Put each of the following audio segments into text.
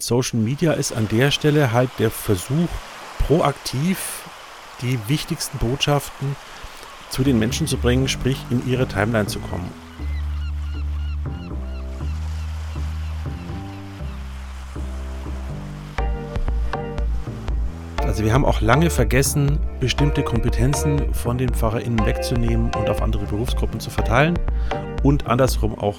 Social Media ist an der Stelle halt der Versuch, proaktiv die wichtigsten Botschaften zu den Menschen zu bringen, sprich in ihre Timeline zu kommen. Also wir haben auch lange vergessen, bestimmte Kompetenzen von den PfarrerInnen wegzunehmen und auf andere Berufsgruppen zu verteilen und andersrum auch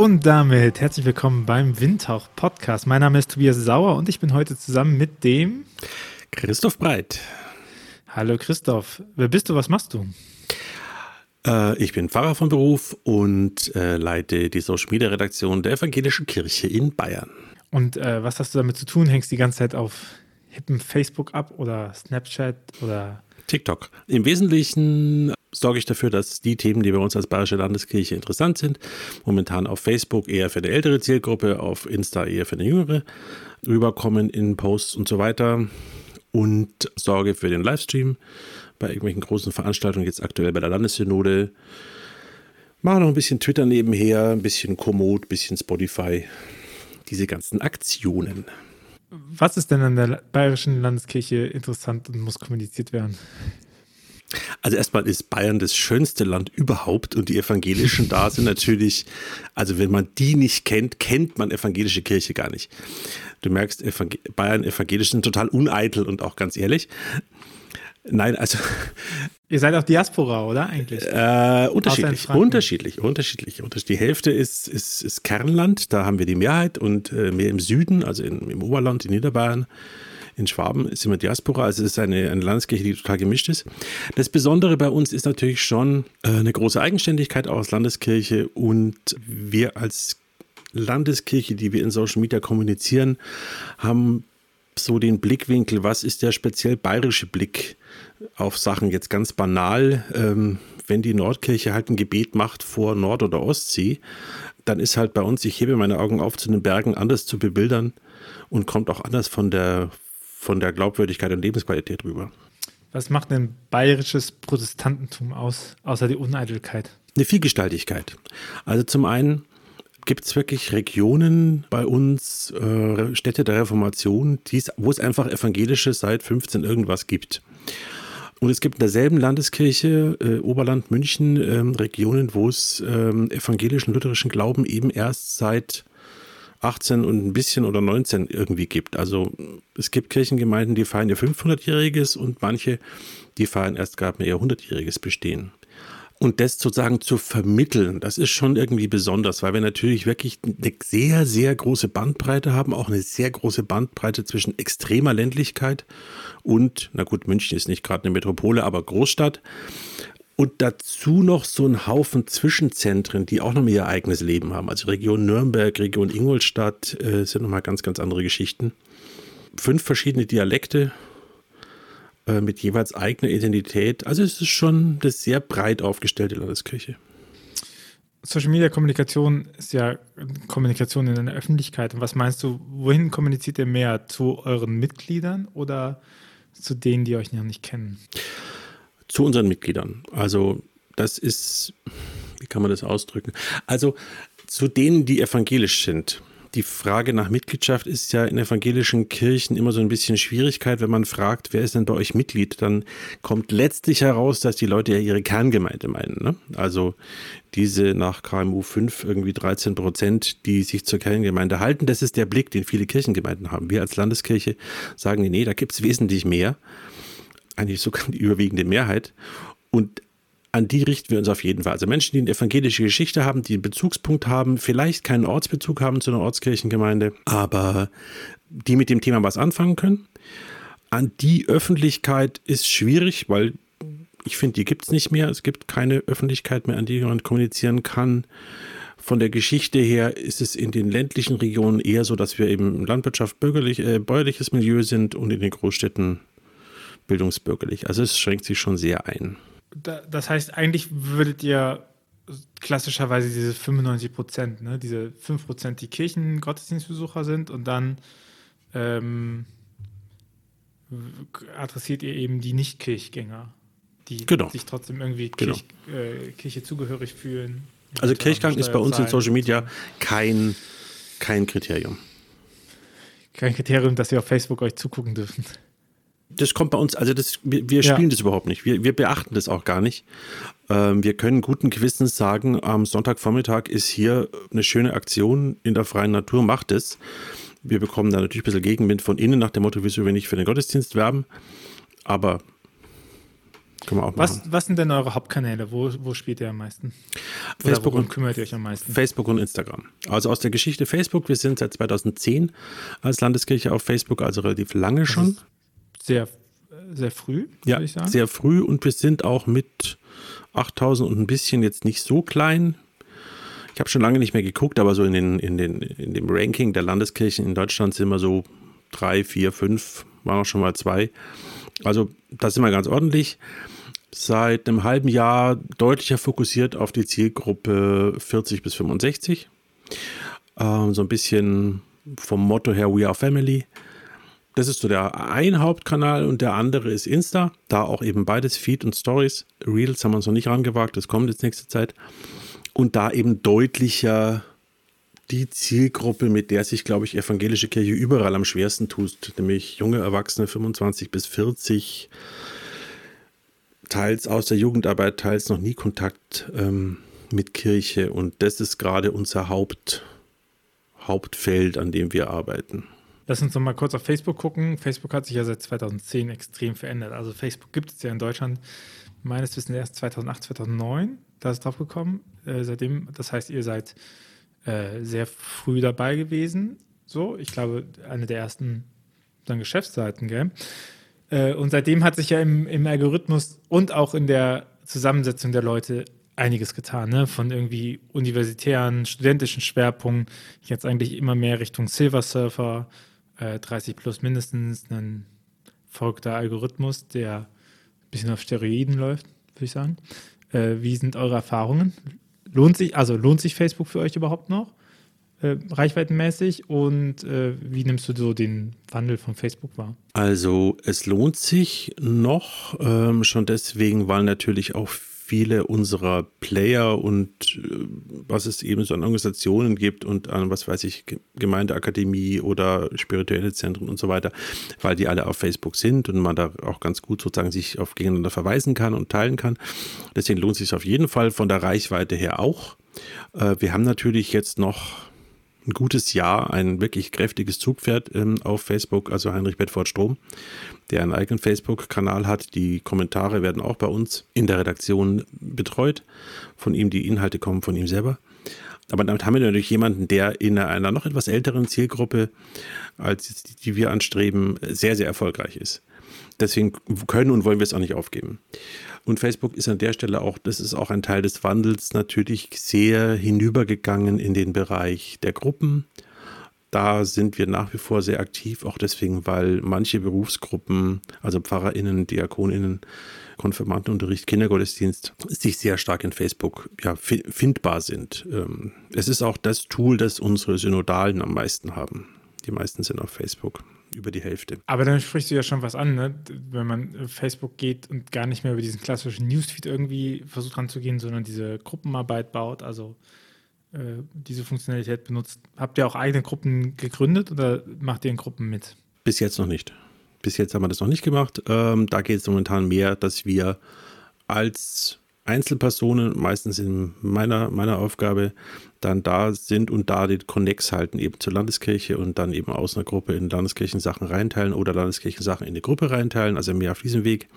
Und damit herzlich willkommen beim Windhauch Podcast. Mein Name ist Tobias Sauer und ich bin heute zusammen mit dem Christoph Breit. Hallo Christoph, wer bist du, was machst du? Äh, ich bin Pfarrer von Beruf und äh, leite die Social Media Redaktion der Evangelischen Kirche in Bayern. Und äh, was hast du damit zu tun? Hängst die ganze Zeit auf hippen Facebook ab oder Snapchat oder TikTok. Im Wesentlichen sorge ich dafür, dass die Themen, die bei uns als Bayerische Landeskirche interessant sind, momentan auf Facebook eher für eine ältere Zielgruppe, auf Insta eher für eine jüngere, rüberkommen in Posts und so weiter. Und sorge für den Livestream bei irgendwelchen großen Veranstaltungen, jetzt aktuell bei der Landessynode. Mache noch ein bisschen Twitter nebenher, ein bisschen Komoot, ein bisschen Spotify. Diese ganzen Aktionen. Was ist denn an der Bayerischen Landeskirche interessant und muss kommuniziert werden? Also erstmal ist Bayern das schönste Land überhaupt und die Evangelischen da sind natürlich, also wenn man die nicht kennt, kennt man evangelische Kirche gar nicht. Du merkst, Evangel Bayern evangelisch sind total uneitel und auch ganz ehrlich. Nein, also. Ihr seid auch Diaspora, oder eigentlich? Äh, unterschiedlich, unterschiedlich, unterschiedlich, unterschiedlich. Die Hälfte ist, ist, ist Kernland, da haben wir die Mehrheit und äh, mehr im Süden, also in, im Oberland, in Niederbayern in Schwaben sind wir Diaspora, also es ist eine, eine Landeskirche, die total gemischt ist. Das Besondere bei uns ist natürlich schon äh, eine große Eigenständigkeit auch als Landeskirche und wir als Landeskirche, die wir in Social Media kommunizieren, haben so den Blickwinkel, was ist der speziell bayerische Blick auf Sachen jetzt ganz banal. Ähm, wenn die Nordkirche halt ein Gebet macht vor Nord- oder Ostsee, dann ist halt bei uns, ich hebe meine Augen auf zu den Bergen, anders zu bebildern und kommt auch anders von der, von der Glaubwürdigkeit und Lebensqualität rüber. Was macht denn bayerisches Protestantentum aus, außer die Uneitelkeit? Eine Vielgestaltigkeit. Also zum einen gibt es wirklich Regionen bei uns, äh, Städte der Reformation, wo es einfach evangelische seit 15 irgendwas gibt. Und es gibt in derselben Landeskirche, äh, Oberland München, äh, Regionen, wo es äh, evangelischen, lutherischen Glauben eben erst seit 18 und ein bisschen oder 19 irgendwie gibt. Also es gibt Kirchengemeinden, die feiern ihr 500-jähriges und manche, die feiern erst gerade ihr 100-jähriges Bestehen. Und das sozusagen zu vermitteln, das ist schon irgendwie besonders, weil wir natürlich wirklich eine sehr, sehr große Bandbreite haben, auch eine sehr große Bandbreite zwischen extremer Ländlichkeit und, na gut, München ist nicht gerade eine Metropole, aber Großstadt. Und dazu noch so ein Haufen Zwischenzentren, die auch noch ihr eigenes Leben haben. Also Region Nürnberg, Region Ingolstadt äh, sind nochmal ganz, ganz andere Geschichten. Fünf verschiedene Dialekte äh, mit jeweils eigener Identität. Also es ist schon eine sehr breit aufgestellte Landeskirche. Social Media Kommunikation ist ja Kommunikation in der Öffentlichkeit. Und was meinst du, wohin kommuniziert ihr mehr? Zu euren Mitgliedern oder zu denen, die euch noch nicht kennen? Zu unseren Mitgliedern. Also das ist, wie kann man das ausdrücken? Also zu denen, die evangelisch sind. Die Frage nach Mitgliedschaft ist ja in evangelischen Kirchen immer so ein bisschen Schwierigkeit, wenn man fragt, wer ist denn bei euch Mitglied, dann kommt letztlich heraus, dass die Leute ja ihre Kerngemeinde meinen. Ne? Also diese nach KMU 5 irgendwie 13 Prozent, die sich zur Kerngemeinde halten, das ist der Blick, den viele Kirchengemeinden haben. Wir als Landeskirche sagen, nee, da gibt es wesentlich mehr eigentlich sogar die überwiegende Mehrheit. Und an die richten wir uns auf jeden Fall. Also Menschen, die eine evangelische Geschichte haben, die einen Bezugspunkt haben, vielleicht keinen Ortsbezug haben zu einer Ortskirchengemeinde, aber die mit dem Thema was anfangen können. An die Öffentlichkeit ist schwierig, weil ich finde, die gibt es nicht mehr. Es gibt keine Öffentlichkeit mehr, an die man kommunizieren kann. Von der Geschichte her ist es in den ländlichen Regionen eher so, dass wir eben Landwirtschaft, bürgerlich, äh, bäuerliches Milieu sind und in den Großstädten bildungsbürgerlich. Also es schränkt sich schon sehr ein. Das heißt, eigentlich würdet ihr klassischerweise diese 95 Prozent, ne, diese 5 Prozent, die Kirchen-Gottesdienstbesucher sind und dann ähm, adressiert ihr eben die Nicht-Kirchgänger, die Genau. sich trotzdem irgendwie Genau. Kirch, äh, Kirche zugehörig fühlen. Also Kirchgang ist bei uns in Social. Media kein, kein Kriterium. Kein Kriterium, dass wir auf Facebook euch zugucken dürfen. Das kommt bei uns, also das, wir, wir Ja. spielen das überhaupt nicht. Wir, wir beachten das auch gar nicht. Ähm, wir können guten Gewissens sagen, am Sonntagvormittag ist hier eine schöne Aktion in der freien Natur, macht es. Wir bekommen da natürlich ein bisschen Gegenwind von innen nach dem Motto, wieso wir nicht für den Gottesdienst werben. Aber können wir auch machen. Was, was sind denn eure Hauptkanäle? Wo, wo spielt ihr am meisten? Oder Facebook und kümmert ihr euch am meisten? Facebook und Instagram. Also aus der Geschichte Facebook, wir sind seit 2010 als Landeskirche auf Facebook, also relativ lange schon. Sehr, sehr früh, Ja, würde ich sagen. sehr früh und wir sind auch mit 8000 und ein bisschen jetzt nicht so klein. Ich habe schon lange nicht mehr geguckt, aber so in, den, in, den, in dem Ranking der Landeskirchen in Deutschland sind wir so drei, vier, fünf, waren auch schon mal zwei. Also da sind wir ganz ordentlich. Seit einem halben Jahr deutlicher fokussiert auf die Zielgruppe 40 bis 65. Ähm, so ein bisschen vom Motto her We Are Family. Das ist so der ein Hauptkanal und der andere ist Insta. Da auch eben beides Feed und Stories. Reels haben wir uns noch nicht rangewagt, das kommt jetzt nächste Zeit. Und da eben deutlicher die Zielgruppe, mit der sich, glaube ich, evangelische Kirche überall am schwersten tut, nämlich junge Erwachsene 25 bis 40, teils aus der Jugendarbeit, teils noch nie Kontakt ähm, mit Kirche. Und das ist gerade unser Haupt, Hauptfeld, an dem wir arbeiten. Lass uns noch mal kurz auf Facebook gucken. Facebook hat sich ja seit 2010 extrem verändert. Also Facebook gibt es ja in Deutschland meines Wissens erst 2008, 2009. Da ist drauf gekommen. Äh, seitdem, das heißt, ihr seid äh, sehr früh dabei gewesen. So, ich glaube, eine der ersten dann Geschäftsseiten, gell? Äh, und seitdem hat sich ja im, im Algorithmus und auch in der Zusammensetzung der Leute einiges getan, ne? Von irgendwie universitären, studentischen Schwerpunkten, jetzt eigentlich immer mehr Richtung Silver Surfer, äh, 30 plus mindestens, ein verrückter Algorithmus, der ein bisschen auf Steroiden läuft, würde ich sagen. Äh, wie sind eure Erfahrungen? Lohnt sich, also lohnt sich Facebook für euch überhaupt noch? Äh, reichweitenmäßig und äh, wie nimmst du so den Wandel von Facebook wahr? Also es lohnt sich noch, ähm, schon deswegen, weil natürlich auch viele unserer Player und äh, was es eben so an Organisationen gibt und an, was weiß ich, Ge- Gemeindeakademie oder spirituelle Zentren und so weiter, weil die alle auf Facebook sind und man da auch ganz gut sozusagen sich auf gegeneinander verweisen kann und teilen kann. Deswegen lohnt es sich auf jeden Fall von der Reichweite her auch. Äh, wir haben natürlich jetzt noch ein gutes Jahr ein wirklich kräftiges Zugpferd ähm, auf Facebook, also Heinrich Bedford Strom, der einen eigenen Facebook-Kanal hat. Die Kommentare werden auch bei uns in der Redaktion betreut. Von ihm, die Inhalte kommen von ihm selber. Aber damit haben wir natürlich jemanden, der in einer noch etwas älteren Zielgruppe, als die wir anstreben, sehr, sehr erfolgreich ist. Deswegen können und wollen wir es auch nicht aufgeben. Und Facebook ist an der Stelle auch, das ist auch ein Teil des Wandels, natürlich sehr hinübergegangen in den Bereich der Gruppen. Da sind wir nach wie vor sehr aktiv, auch deswegen, weil manche Berufsgruppen, also PfarrerInnen, DiakonInnen, Konfirmandenunterricht, Kindergottesdienst, sich sehr stark in Facebook ja, fi- findbar sind. Ähm, Es ist auch das Tool, das unsere Synodalen am meisten haben. Die meisten sind auf Facebook, über die Hälfte. Aber dann sprichst du ja schon was an, ne? wenn man äh, Facebook geht und gar nicht mehr über diesen klassischen Newsfeed irgendwie versucht ranzugehen, sondern diese Gruppenarbeit baut, also äh, diese Funktionalität benutzt. Habt ihr auch eigene Gruppen gegründet oder macht ihr in Gruppen mit? Bis jetzt noch nicht. Bis jetzt haben wir das noch nicht gemacht. Ähm, da geht es momentan mehr, dass wir als Einzelpersonen, meistens in meiner, meiner Aufgabe, dann da sind und da den Konnex halten, eben zur Landeskirche und dann eben aus einer Gruppe in Landeskirchensachen reinteilen oder Landeskirchensachen in eine Gruppe reinteilen, also mehr auf diesem Weg.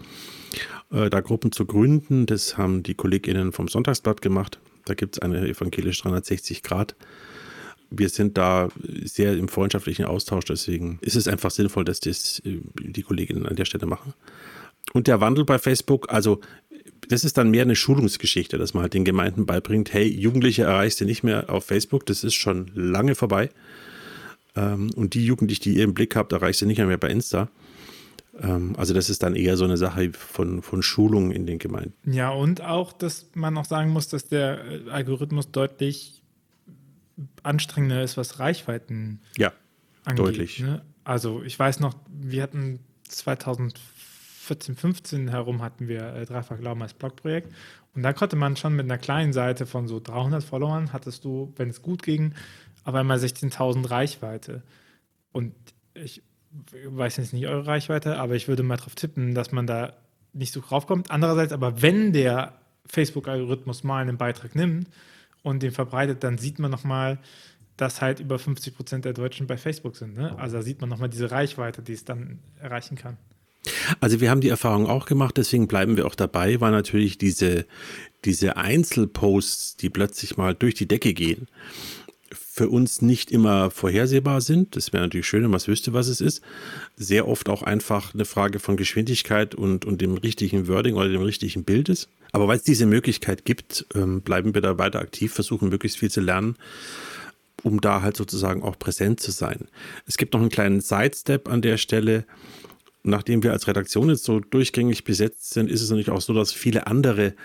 Äh, da Gruppen zu gründen, das haben die KollegInnen vom Sonntagsblatt gemacht. Da gibt es eine evangelisch 360 Grad wir sind da sehr im freundschaftlichen Austausch, deswegen ist es einfach sinnvoll, dass das äh, die Kolleginnen an der Stelle machen. Und der Wandel bei Facebook, also das ist dann mehr eine Schulungsgeschichte, dass man halt den Gemeinden beibringt, hey, Jugendliche erreichst du nicht mehr auf Facebook, das ist schon lange vorbei. Ähm, und die Jugendlichen, die ihr im Blick habt, erreichst du nicht mehr bei Insta. Ähm, also das ist dann eher so eine Sache von, von Schulung in den Gemeinden. Ja, und auch, dass man noch sagen muss, dass der äh, Algorithmus deutlich anstrengender ist, was Reichweiten Ja, angeht. Deutlich. Ne? Also ich weiß noch, wir hatten 14, 15 herum hatten wir äh, Dreifach Glauben als Blogprojekt. Und da konnte man schon mit einer kleinen Seite von so 300 Followern, hattest du, wenn es gut ging, auf einmal 16.000 Reichweite. Und ich weiß jetzt nicht eure Reichweite, aber ich würde mal darauf tippen, dass man da nicht so draufkommt. Andererseits aber, wenn der Facebook-Algorithmus mal einen Beitrag nimmt und den verbreitet, dann sieht man nochmal, dass halt über 50 Prozent der Deutschen bei Facebook sind. Ne? Also da sieht man nochmal diese Reichweite, die es dann erreichen kann. Also wir haben die Erfahrung auch gemacht, deswegen bleiben wir auch dabei, weil natürlich diese, diese Einzelposts, die plötzlich mal durch die Decke gehen, für uns nicht immer vorhersehbar sind. Das wäre natürlich schön, wenn man es wüsste, was es ist. Sehr oft auch einfach eine Frage von Geschwindigkeit und, und dem richtigen Wording oder dem richtigen Bild ist. Aber weil es diese Möglichkeit gibt, ähm, bleiben wir da weiter aktiv, versuchen möglichst viel zu lernen, um da halt sozusagen auch präsent zu sein. Es gibt noch einen kleinen Sidestep an der Stelle nachdem wir als Redaktion jetzt so durchgängig besetzt sind, ist es natürlich auch so, dass viele andere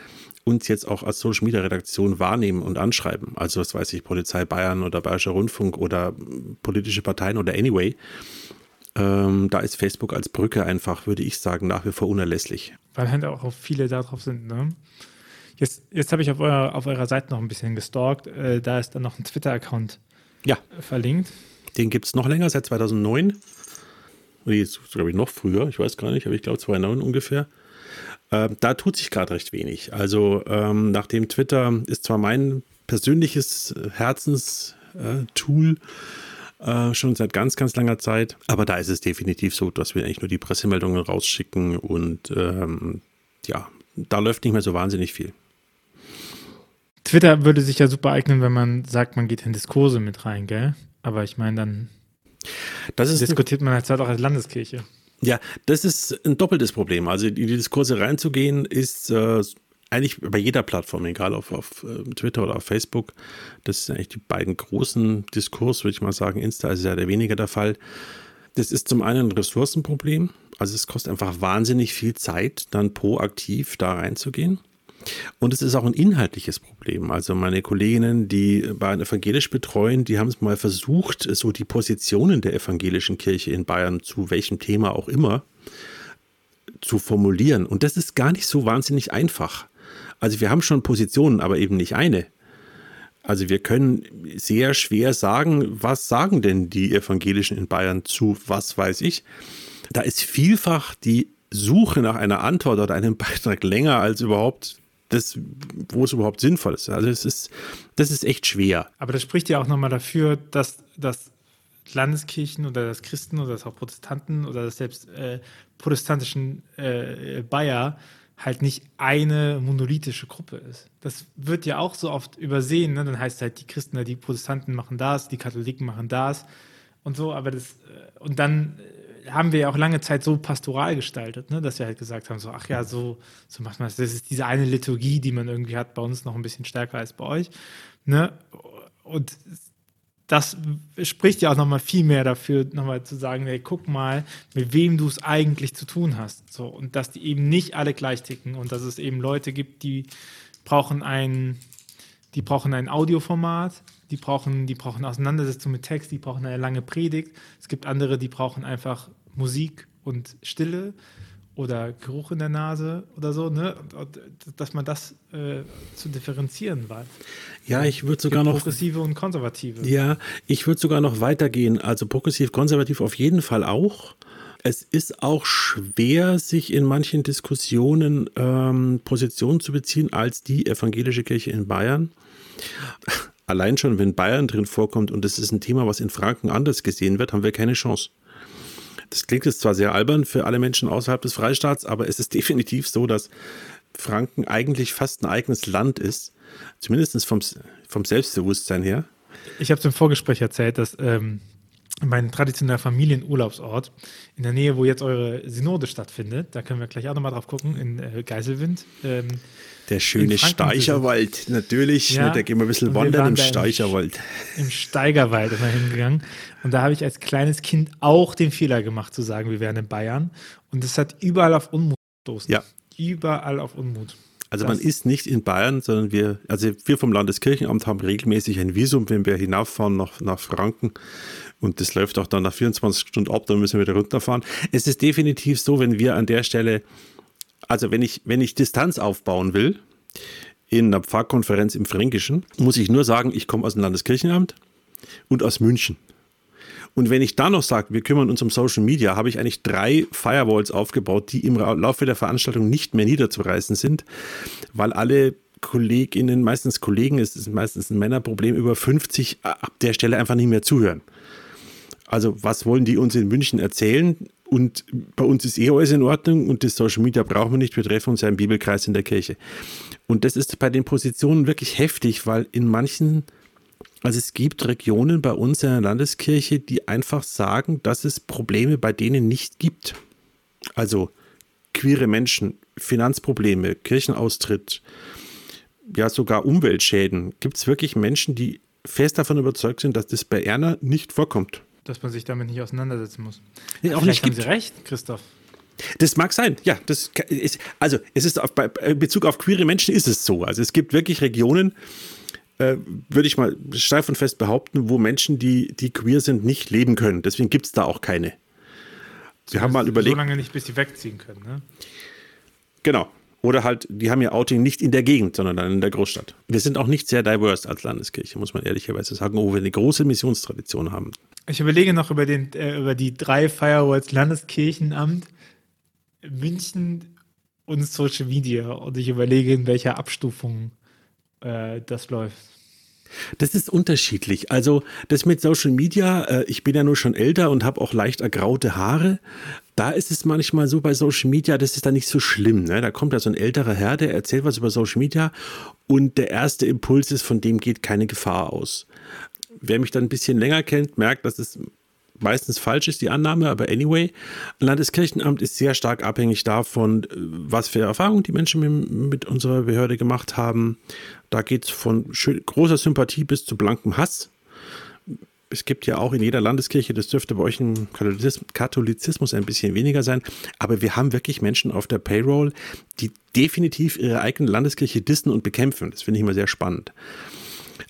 uns jetzt auch als Social Media Redaktion wahrnehmen und anschreiben. Also, was weiß ich, Polizei Bayern oder Bayerischer Rundfunk oder politische Parteien oder Anyway. Ähm, da ist Facebook als Brücke einfach, würde ich sagen, nach wie vor unerlässlich. Weil halt auch viele da drauf sind, ne? Jetzt, jetzt habe ich auf, euer, auf eurer Seite noch ein bisschen gestalkt. Äh, da ist dann noch ein Twitter-Account ja. verlinkt. Den gibt es noch länger, seit 2009 nee, glaube ich noch früher, ich weiß gar nicht, aber ich glaube 2009 ungefähr. Äh, da tut sich gerade recht wenig. Also ähm, nachdem Twitter ist zwar mein persönliches Herzenstool äh, schon seit ganz, ganz langer Zeit, aber da ist es definitiv so, dass wir eigentlich nur die Pressemeldungen rausschicken und ähm, ja, da läuft nicht mehr so wahnsinnig viel. Twitter würde sich ja super eignen, wenn man sagt, man geht in Diskurse mit rein, gell? Aber ich meine, dann das ist diskutiert man halt auch als Landeskirche. Ja, das ist ein doppeltes Problem. Also in die Diskurse reinzugehen, ist äh, eigentlich bei jeder Plattform, egal auf, auf äh, Twitter oder auf Facebook. Das sind eigentlich die beiden großen Diskurs, würde ich mal sagen. Insta ist ja der weniger der Fall. Das ist zum einen ein Ressourcenproblem. Also es kostet einfach wahnsinnig viel Zeit, dann proaktiv da reinzugehen. Und es ist auch ein inhaltliches Problem. Also meine Kolleginnen, die Bayern evangelisch betreuen, die haben es mal versucht, so die Positionen der evangelischen Kirche in Bayern zu welchem Thema auch immer zu formulieren. Und das ist gar nicht so wahnsinnig einfach. Also wir haben schon Positionen, aber eben nicht eine. Also wir können sehr schwer sagen, was sagen denn die Evangelischen in Bayern zu, was weiß ich. Da ist vielfach die Suche nach einer Antwort oder einem Beitrag länger als überhaupt das, wo es überhaupt sinnvoll ist. Also es ist, das ist echt schwer. Aber das spricht ja auch nochmal dafür, dass, dass Landeskirchen oder das Christen oder das auch Protestanten oder das selbst äh, protestantischen äh, Bayer halt nicht eine monolithische Gruppe ist. Das wird ja auch so oft übersehen. Ne? Dann heißt es halt, die Christen, die Protestanten machen das, die Katholiken machen das und so. Aber das, äh, und dann haben wir ja auch lange Zeit so pastoral gestaltet, ne, dass wir halt gesagt haben, so, ach ja, so, so macht man das. Das ist diese eine Liturgie, die man irgendwie hat, bei uns noch ein bisschen stärker als bei euch. Ne? Und das spricht ja auch nochmal viel mehr dafür, nochmal zu sagen, hey, guck mal, mit wem du es eigentlich zu tun hast. So, und dass die eben nicht alle gleich ticken und dass es eben Leute gibt, die brauchen ein, die brauchen ein Audioformat, die brauchen, die brauchen Auseinandersetzung mit Text, die brauchen eine lange Predigt. Es gibt andere, die brauchen einfach Musik und Stille oder Geruch in der Nase oder so, ne? dass man das äh, zu differenzieren weiß. Ja, ich würde sogar noch. Progressive und konservative. Ja, ich würde sogar noch weitergehen. Also progressiv, konservativ auf jeden Fall auch. Es ist auch schwer, sich in manchen Diskussionen ähm, Positionen zu beziehen als die evangelische Kirche in Bayern allein schon, wenn Bayern drin vorkommt und das ist ein Thema, was in Franken anders gesehen wird, haben wir keine Chance. Das klingt jetzt zwar sehr albern für alle Menschen außerhalb des Freistaats, aber es ist definitiv so, dass Franken eigentlich fast ein eigenes Land ist, zumindest vom, vom Selbstbewusstsein her. Ich habe es im Vorgespräch erzählt, dass ähm, mein traditioneller Familienurlaubsort in der Nähe, wo jetzt eure Synode stattfindet, da können wir gleich auch nochmal drauf gucken, in äh, Geiselwind. Ähm, der schöne Steicherwald, natürlich. Ja, da gehen wir ein bisschen wandern im Steicherwald. Im Steigerwald immer hingegangen. Und da habe ich als kleines Kind auch den Fehler gemacht, zu sagen, wir wären in Bayern. Und das hat überall auf Unmut gestoßen. Ja. Überall auf Unmut. Also das man ist nicht in Bayern, sondern wir, also wir vom Landeskirchenamt haben regelmäßig ein Visum, wenn wir hinauffahren nach, nach Franken. Und das läuft auch dann nach 24 Stunden ab, dann müssen wir wieder runterfahren. Es ist definitiv so, wenn wir an der Stelle, also wenn ich, wenn ich Distanz aufbauen will, in einer Pfarrkonferenz im Fränkischen, muss ich nur sagen, ich komme aus dem Landeskirchenamt und aus München. Und wenn ich dann noch sage, wir kümmern uns um Social Media, habe ich eigentlich drei Firewalls aufgebaut, die im Laufe der Veranstaltung nicht mehr niederzureißen sind, weil alle Kolleginnen, meistens Kollegen, es ist meistens ein Männerproblem, über 50 ab der Stelle einfach nicht mehr zuhören. Also was wollen die uns in München erzählen? Und bei uns ist eh alles in Ordnung und das Social Media brauchen wir nicht. Wir treffen uns ja im Bibelkreis in der Kirche. Und das ist bei den Positionen wirklich heftig, weil in manchen also es gibt Regionen bei uns in der Landeskirche, die einfach sagen, dass es Probleme bei denen nicht gibt. Also queere Menschen, Finanzprobleme, Kirchenaustritt, ja sogar Umweltschäden. Gibt es wirklich Menschen, die fest davon überzeugt sind, dass das bei Erna nicht vorkommt? Dass man sich damit nicht auseinandersetzen muss. Ja, auch nicht haben Sie recht, Christoph. Das mag sein, ja. Das ist, also es ist auf, bei Bezug auf queere Menschen ist es so. Also es gibt wirklich Regionen, äh, würde ich mal steif und fest behaupten, wo Menschen, die, die queer sind, nicht leben können. Deswegen gibt es da auch keine. Wir haben mal überlegt. So lange nicht, bis sie wegziehen können, ne? Genau. Oder halt, die haben ihr Outing nicht in der Gegend, sondern dann in der Großstadt. Wir sind auch nicht sehr diverse als Landeskirche, muss man ehrlicherweise sagen, wo wir eine große Missionstradition haben. Ich überlege noch über, den, äh, über die drei Firewalls Landeskirchenamt, München und Social Media. Und ich überlege, in welcher Abstufung äh, das läuft? Das ist unterschiedlich. Also das mit Social Media, äh, ich bin ja nur schon älter und habe auch leicht ergraute Haare. Da ist es manchmal so bei Social Media, das ist da nicht so schlimm. Ne? Da kommt ja so ein älterer Herr, der erzählt was über Social Media und der erste Impuls ist, von dem geht keine Gefahr aus. Wer mich dann ein bisschen länger kennt, merkt, dass es meistens falsch ist, die Annahme, aber anyway, Landeskirchenamt ist sehr stark abhängig davon, äh, was für Erfahrungen die Menschen mit, unserer Behörde gemacht haben. Da geht es von großer Sympathie bis zu blankem Hass. Es gibt ja auch in jeder Landeskirche, das dürfte bei euch im Katholizismus ein bisschen weniger sein, aber wir haben wirklich Menschen auf der Payroll, die definitiv ihre eigene Landeskirche dissen und bekämpfen. Das finde ich immer sehr spannend.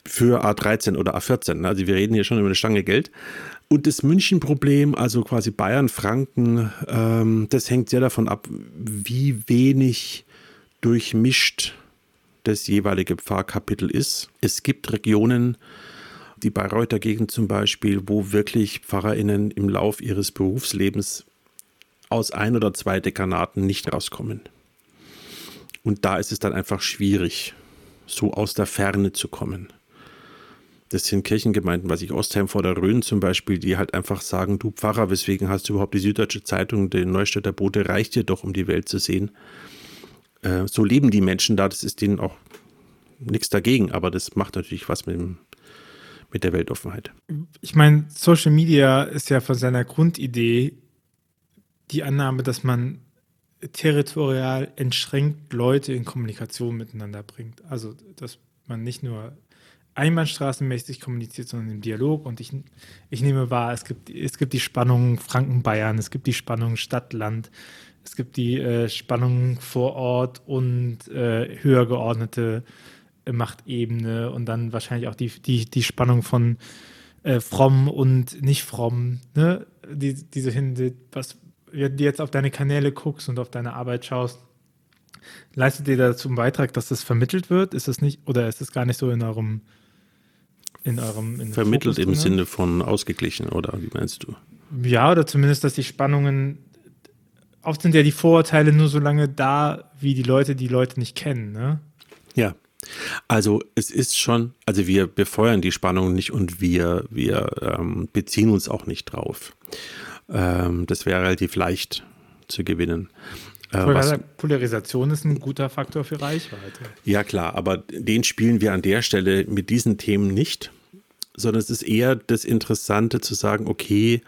Für A13 oder A14. Also wir reden hier schon über eine Stange Geld. Und das München-Problem, also quasi Bayern, Franken, ähm, das hängt sehr davon ab, wie wenig durchmischt das jeweilige Pfarrkapitel ist. Es gibt Regionen, die Bayreuther Gegend zum Beispiel, wo wirklich PfarrerInnen im Lauf ihres Berufslebens aus ein oder zwei Dekanaten nicht rauskommen. Und da ist es dann einfach schwierig, so aus der Ferne zu kommen. Das sind Kirchengemeinden, was ich Ostheim vor der Rhön zum Beispiel, die halt einfach sagen, du Pfarrer, weswegen hast du überhaupt die Süddeutsche Zeitung, den Neustädter Bote, reicht dir doch, um die Welt zu sehen. Äh, so leben die Menschen da, das ist denen auch nichts dagegen, aber das macht natürlich was mit, mit der Weltoffenheit. Ich meine, Social Media ist ja von seiner Grundidee die Annahme, dass man territorial entschränkt Leute in Kommunikation miteinander bringt. Also, dass man nicht nur einbahnstraßenmäßig kommuniziert, sondern im Dialog. Und ich, ich nehme wahr, es gibt, es gibt die Spannung Franken-Bayern, es gibt die Spannung Stadt-Land, es gibt die äh, Spannung vor Ort und äh, höher geordnete äh, Machtebene und dann wahrscheinlich auch die, die, die Spannung von äh, fromm und nicht fromm. Ne? Die, diese Hinsicht, was wenn du jetzt auf deine Kanäle guckst und auf deine Arbeit schaust, leistet ihr dazu einen Beitrag, dass das vermittelt wird? Ist das nicht, oder ist das gar nicht so in eurem in eurem in Vermittelt Fokus im drin? Sinne von ausgeglichen, oder wie meinst du? Ja, oder zumindest, dass die Spannungen oft sind ja die Vorurteile nur so lange da, wie die Leute die Leute nicht kennen, ne? Ja. Also es ist schon, also wir befeuern die Spannung nicht und wir, wir ähm, beziehen uns auch nicht drauf. Ähm, das wäre relativ leicht zu gewinnen. Äh, Polarisation ist ein guter Faktor für Reichweite. Ja klar, aber den spielen wir an der Stelle mit diesen Themen nicht, sondern es ist eher das Interessante zu sagen, okay,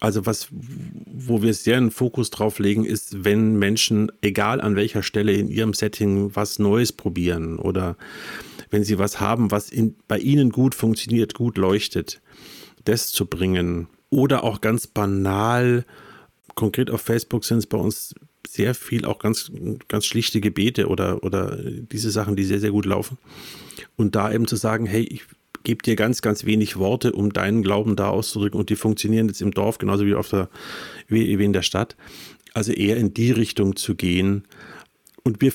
also was, wo wir sehr einen Fokus drauf legen, ist, wenn Menschen, egal an welcher Stelle in ihrem Setting, was Neues probieren oder wenn sie was haben, was in, bei ihnen gut funktioniert, gut leuchtet, das zu bringen. Oder auch ganz banal, konkret auf Facebook sind es bei uns sehr viel auch ganz, ganz schlichte Gebete oder, oder diese Sachen, die sehr, sehr gut laufen. Und da eben zu sagen, hey, ich gebe dir ganz, ganz wenig Worte, um deinen Glauben da auszudrücken und die funktionieren jetzt im Dorf genauso wie, auf der, wie, wie in der Stadt. Also eher in die Richtung zu gehen. Und wir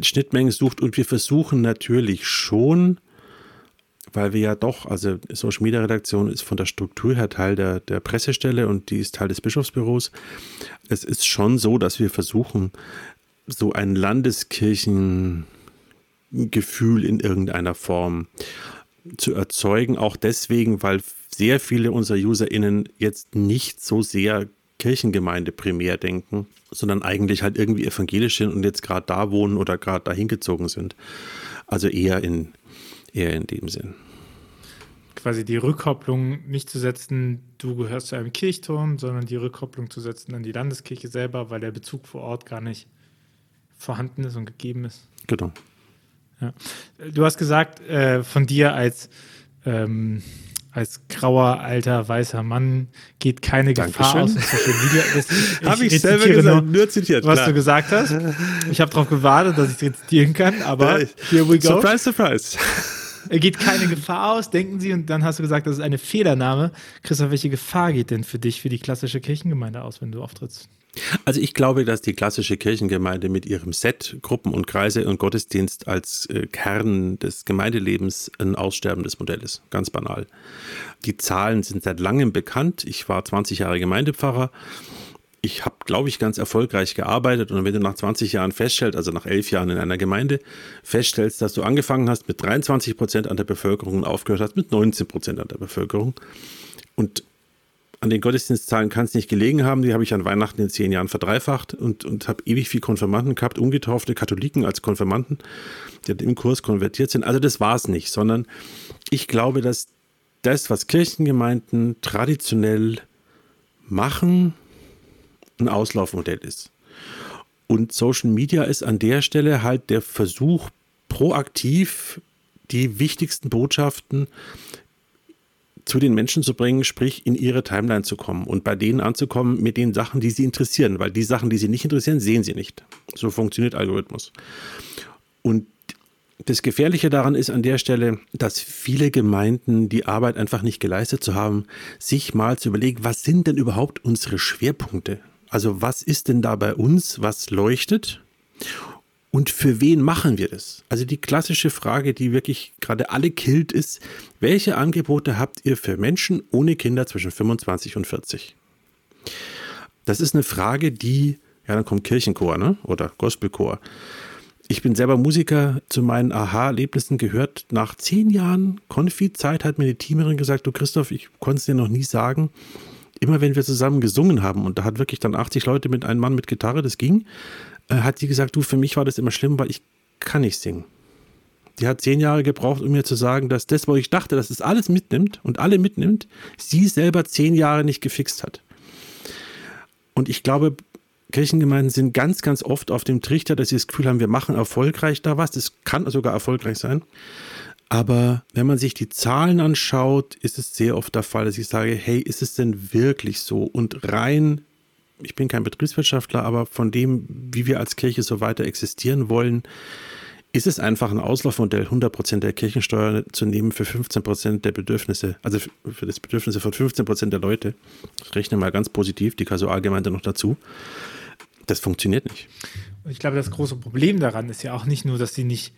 Schnittmengen sucht und wir versuchen natürlich schon, weil wir ja doch, also Social Media Redaktion ist von der Struktur her Teil der, der Pressestelle und die ist Teil des Bischofsbüros. Es ist schon so, dass wir versuchen, so ein Landeskirchengefühl in irgendeiner Form zu erzeugen. Auch deswegen, weil sehr viele unserer UserInnen jetzt nicht so sehr Kirchengemeinde primär denken, sondern eigentlich halt irgendwie evangelisch sind und jetzt gerade da wohnen oder gerade da hingezogen sind. Also eher in, eher in dem Sinn. Quasi die Rückkopplung nicht zu setzen, du gehörst zu einem Kirchturm, sondern die Rückkopplung zu setzen an die Landeskirche selber, weil der Bezug vor Ort gar nicht vorhanden ist und gegeben ist. Genau. Ja. Du hast gesagt, äh, von dir als ähm, als grauer, alter, weißer Mann geht keine Gefahr Dankeschön. aus Social Media. Habe ich, ich selber gesagt, nur, nur zitiert, was klar. du gesagt hast. Ich habe darauf gewartet, dass ich rezitieren kann, aber here we go. Surprise, surprise. Geht keine Gefahr aus, denken Sie, und dann hast du gesagt, das ist eine Fehlernahme. Christoph, welche Gefahr geht denn für dich, für die klassische Kirchengemeinde aus, wenn du auftrittst? Also ich glaube, dass die klassische Kirchengemeinde mit ihrem Set, Gruppen und Kreise und Gottesdienst als äh, Kern des Gemeindelebens ein aussterbendes Modell ist. Ganz banal. Die Zahlen sind seit langem bekannt. Ich war 20 Jahre Gemeindepfarrer. Ich habe, glaube ich, ganz erfolgreich gearbeitet. Und wenn du nach 20 Jahren feststellst, also nach elf Jahren in einer Gemeinde, feststellst, dass du angefangen hast mit 23 Prozent an der Bevölkerung und aufgehört hast mit 19 Prozent an der Bevölkerung und an den Gottesdienstzahlen kann es nicht gelegen haben. Die habe ich an Weihnachten in zehn Jahren verdreifacht und, und habe ewig viel Konfirmanden gehabt, ungetaufte Katholiken als Konfirmanden, die im Kurs konvertiert sind. Also das war es nicht, sondern ich glaube, dass das, was Kirchengemeinden traditionell machen, ein Auslaufmodell ist. Und Social Media ist an der Stelle halt der Versuch, proaktiv die wichtigsten Botschaften zu den Menschen zu bringen, sprich in ihre Timeline zu kommen und bei denen anzukommen mit den Sachen, die sie interessieren, weil die Sachen, die sie nicht interessieren, sehen sie nicht. So funktioniert Algorithmus. Und das Gefährliche daran ist an der Stelle, dass viele Gemeinden die Arbeit einfach nicht geleistet zu haben, sich mal zu überlegen, was sind denn überhaupt unsere Schwerpunkte? Also was ist denn da bei uns, was leuchtet? Und für wen machen wir das? Also die klassische Frage, die wirklich gerade alle killt, ist, welche Angebote habt ihr für Menschen ohne Kinder zwischen 25 und 40? Das ist eine Frage, die, ja, dann kommt Kirchenchor, ne? Oder Gospelchor. Ich bin selber Musiker. Zu meinen Aha-Erlebnissen gehört, nach zehn Jahren Konfi-Zeit hat mir die Teamerin gesagt, du Christoph, ich konnte es dir noch nie sagen, immer wenn wir zusammen gesungen haben, und da hat wirklich dann 80 Leute mit einem Mann mit Gitarre, das ging, hat sie gesagt, du, für mich war das immer schlimm, weil ich kann nicht singen. Die hat zehn Jahre gebraucht, um mir zu sagen, dass das, wo ich dachte, dass es alles mitnimmt und alle mitnimmt, sie selber zehn Jahre nicht gefixt hat. Und ich glaube, Kirchengemeinden sind ganz, ganz oft auf dem Trichter, dass sie das Gefühl haben, wir machen erfolgreich da was. Das kann sogar erfolgreich sein. Aber wenn man sich die Zahlen anschaut, ist es sehr oft der Fall, dass ich sage, hey, ist es denn wirklich so? Und rein ich bin kein Betriebswirtschaftler, aber von dem, wie wir als Kirche so weiter existieren wollen, ist es einfach ein Auslaufmodell, 100% der Kirchensteuer zu nehmen für 15% der Bedürfnisse, also für das Bedürfnisse von 15% der Leute. Ich rechne mal ganz positiv, die Kasualgemeinde noch dazu. Das funktioniert nicht. Ich glaube, das große Problem daran ist ja auch nicht nur, dass sie nicht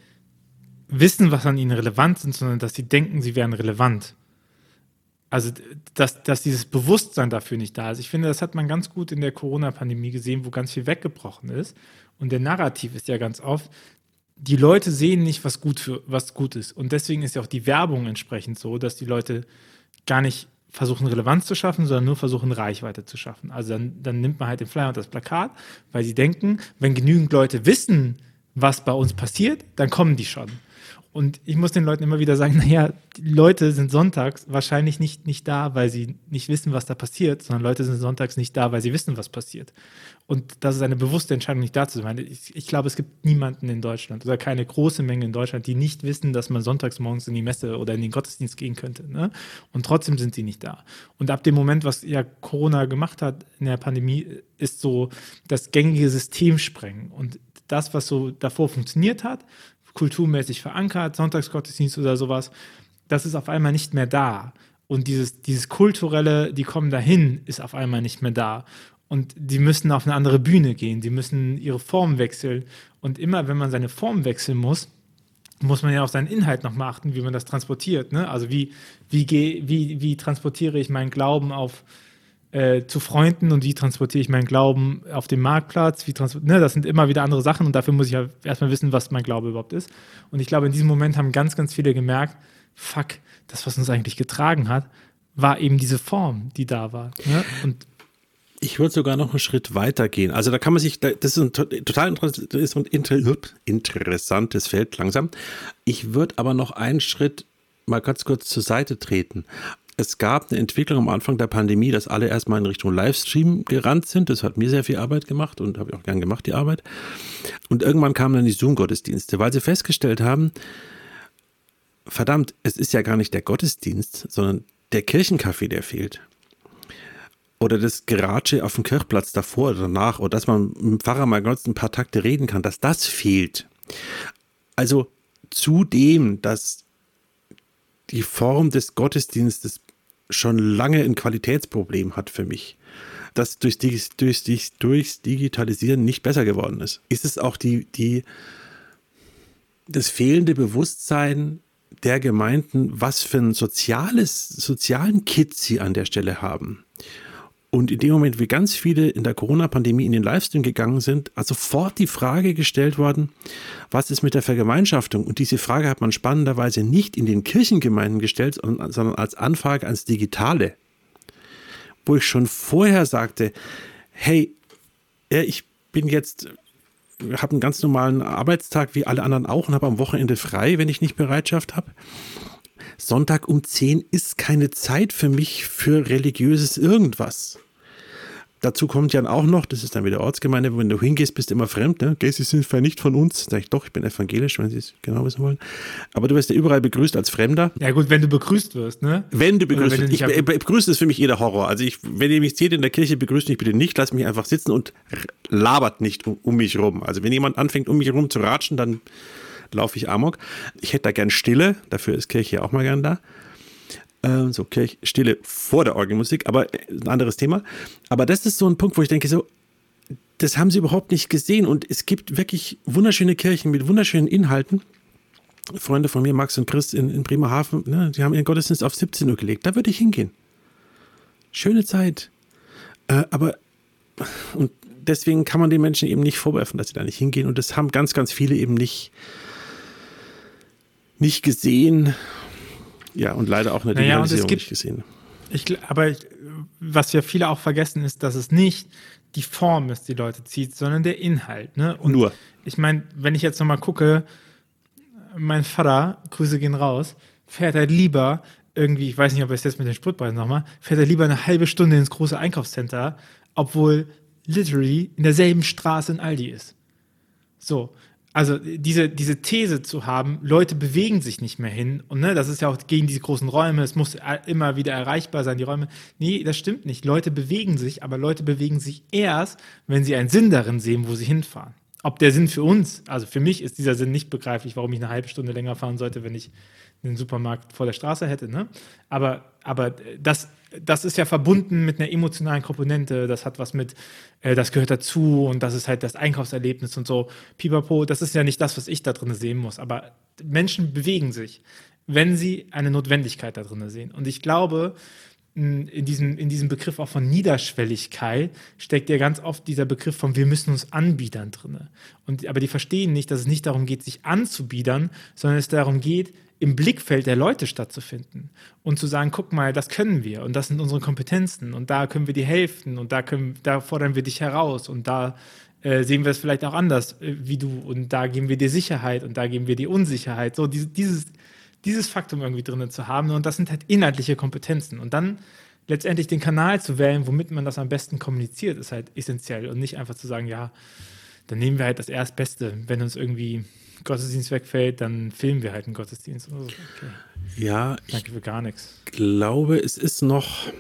wissen, was an ihnen relevant ist, sondern dass sie denken, sie wären relevant also dass, dass dieses Bewusstsein dafür nicht da ist. Ich finde, das hat man ganz gut in der Corona-Pandemie gesehen, wo ganz viel weggebrochen ist. Und der Narrativ ist ja ganz oft, die Leute sehen nicht, was gut, für, was gut ist. Und deswegen ist ja auch die Werbung entsprechend so, dass die Leute gar nicht versuchen, Relevanz zu schaffen, sondern nur versuchen, Reichweite zu schaffen. Also dann, dann nimmt man halt den Flyer und das Plakat, weil sie denken, wenn genügend Leute wissen, was bei uns passiert, dann kommen die schon. Und ich muss den Leuten immer wieder sagen, naja, die Leute sind sonntags wahrscheinlich nicht, nicht da, weil sie nicht wissen, was da passiert, sondern Leute sind sonntags nicht da, weil sie wissen, was passiert. Und das ist eine bewusste Entscheidung, nicht da zu sein. Ich, ich glaube, es gibt niemanden in Deutschland oder keine große Menge in Deutschland, die nicht wissen, dass man sonntags morgens in die Messe oder in den Gottesdienst gehen könnte. Ne? Und trotzdem sind sie nicht da. Und ab dem Moment, was ja Corona gemacht hat in der Pandemie, ist so das gängige System sprengen. Und das, was so davor funktioniert hat, kulturmäßig verankert, Sonntagsgottesdienst oder sowas, das ist auf einmal nicht mehr da. Und dieses, dieses kulturelle, die kommen dahin, ist auf einmal nicht mehr da. Und die müssen auf eine andere Bühne gehen, die müssen ihre Form wechseln. Und immer, wenn man seine Form wechseln muss, muss man ja auch seinen Inhalt noch mal achten, wie man das transportiert. Ne? Also wie, wie, wie, wie transportiere ich meinen Glauben auf, äh, zu Freunden und wie transportiere ich meinen Glauben auf dem Marktplatz, wie ne, das sind immer wieder andere Sachen und dafür muss ich ja erstmal wissen, was mein Glaube überhaupt ist. Und ich glaube, in diesem Moment haben ganz, ganz viele gemerkt, fuck, das, was uns eigentlich getragen hat, war eben diese Form, die da war. Ne? Und ich würde sogar noch einen Schritt weiter gehen. Also da kann man sich, das ist ein total interessantes Feld langsam. Ich würde aber noch einen Schritt mal ganz kurz zur Seite treten es gab eine Entwicklung am Anfang der Pandemie, dass alle erstmal in Richtung Livestream gerannt sind. Das hat mir sehr viel Arbeit gemacht und habe ich auch gern gemacht, die Arbeit. Und irgendwann kamen dann die Zoom-Gottesdienste, weil sie festgestellt haben, verdammt, es ist ja gar nicht der Gottesdienst, sondern der Kirchencafé, der fehlt. Oder das Geratsche auf dem Kirchplatz davor oder danach, oder dass man mit dem Pfarrer mal ganz ein paar Takte reden kann, dass das fehlt. Also zudem, dass die Form des Gottesdienstes schon lange ein Qualitätsproblem hat für mich, das durch durchs, durchs, Digitalisieren nicht besser geworden ist. Ist es auch die, die, das fehlende Bewusstsein der Gemeinden, was für ein soziales, sozialen Kit sie an der Stelle haben. Und in dem Moment, wie ganz viele in der Corona-Pandemie in den Livestream gegangen sind, also sofort die Frage gestellt worden, was ist mit der Vergemeinschaftung? Und diese Frage hat man spannenderweise nicht in den Kirchengemeinden gestellt, sondern als Anfrage ans Digitale. Wo ich schon vorher sagte, hey, ich bin jetzt, habe einen ganz normalen Arbeitstag wie alle anderen auch und habe am Wochenende frei, wenn ich nicht Bereitschaft habe. Sonntag um 10 ist keine Zeit für mich für religiöses irgendwas. Dazu kommt ja auch noch, das ist dann wieder Ortsgemeinde, wenn du hingehst, bist du immer fremd. Ne? Geh, sie sind vielleicht nicht von uns. Sag ich doch, ich bin evangelisch, wenn sie es genau wissen wollen. Aber du wirst ja überall begrüßt als Fremder. Ja gut, wenn du begrüßt wirst, ne? Wenn du begrüßt wirst. Ich, ich, begrüßt ist für mich jeder Horror. Also ich, wenn ihr mich seht in der Kirche, begrüßt mich bitte nicht, lasst mich einfach sitzen und labert nicht um, um mich rum. Also wenn jemand anfängt, um mich rum zu ratschen, dann laufe ich amok. Ich hätte da gern Stille, dafür ist Kirche ja auch mal gern da. Ähm, so, Kirche, Stille vor der Orgelmusik, aber äh, ein anderes Thema. Aber das ist so ein Punkt, wo ich denke, so, das haben sie überhaupt nicht gesehen. Und es gibt wirklich wunderschöne Kirchen mit wunderschönen Inhalten. Freunde von mir, Max und Chris in, in Bremerhaven, ne, die haben ihren Gottesdienst auf 17 Uhr gelegt. Da würde ich hingehen. Schöne Zeit. Äh, aber, und deswegen kann man den Menschen eben nicht vorwerfen, dass sie da nicht hingehen. Und das haben ganz, ganz viele eben nicht, nicht gesehen. Ja, und leider auch eine naja, Digitalisierung gibt, nicht gesehen. Ich, aber ich, was ja viele auch vergessen, ist, dass es nicht die Form ist, die Leute zieht, sondern der Inhalt. Ne? Und Nur. Ich meine, wenn ich jetzt nochmal gucke, mein Vater, Grüße gehen raus, fährt halt lieber irgendwie, ich weiß nicht, ob er es jetzt mit den Spritpreisen nochmal, fährt er lieber eine halbe Stunde ins große Einkaufscenter, obwohl literally in derselben Straße ein Aldi ist. So, also diese, diese These zu haben, Leute bewegen sich nicht mehr hin und ne, das ist ja auch gegen diese großen Räume, es muss immer wieder erreichbar sein, die Räume. Nee, das stimmt nicht. Leute bewegen sich, aber Leute bewegen sich erst, wenn sie einen Sinn darin sehen, wo sie hinfahren. Ob der Sinn für uns, also für mich ist dieser Sinn nicht begreiflich, warum ich eine halbe Stunde länger fahren sollte, wenn ich einen Supermarkt vor der Straße hätte. Ne? Aber, aber das, das ist ja verbunden mit einer emotionalen Komponente. Das hat was mit, äh, das gehört dazu und das ist halt das Einkaufserlebnis und so. Pipapo, das ist ja nicht das, was ich da drin sehen muss. Aber Menschen bewegen sich, wenn sie eine Notwendigkeit da drin sehen. Und ich glaube, in diesem, in diesem Begriff auch von Niederschwelligkeit steckt ja ganz oft dieser Begriff von wir müssen uns anbiedern drin. Aber die verstehen nicht, dass es nicht darum geht, sich anzubiedern, sondern es darum geht, im Blickfeld der Leute stattzufinden und zu sagen, guck mal, das können wir und das sind unsere Kompetenzen und da können wir dir helfen und da, können, da fordern wir dich heraus und da äh, sehen wir es vielleicht auch anders äh, wie du und da geben wir dir Sicherheit und da geben wir dir Unsicherheit. So diese, dieses, dieses Faktum irgendwie drinnen zu haben und das sind halt inhaltliche Kompetenzen und dann letztendlich den Kanal zu wählen, womit man das am besten kommuniziert, ist halt essentiell und nicht einfach zu sagen, ja, dann nehmen wir halt das Erstbeste. Wenn uns irgendwie Gottesdienst wegfällt, dann filmen wir halt einen Gottesdienst. So. Okay. Ja, Danke für gar nichts. Ich glaube, es ist noch,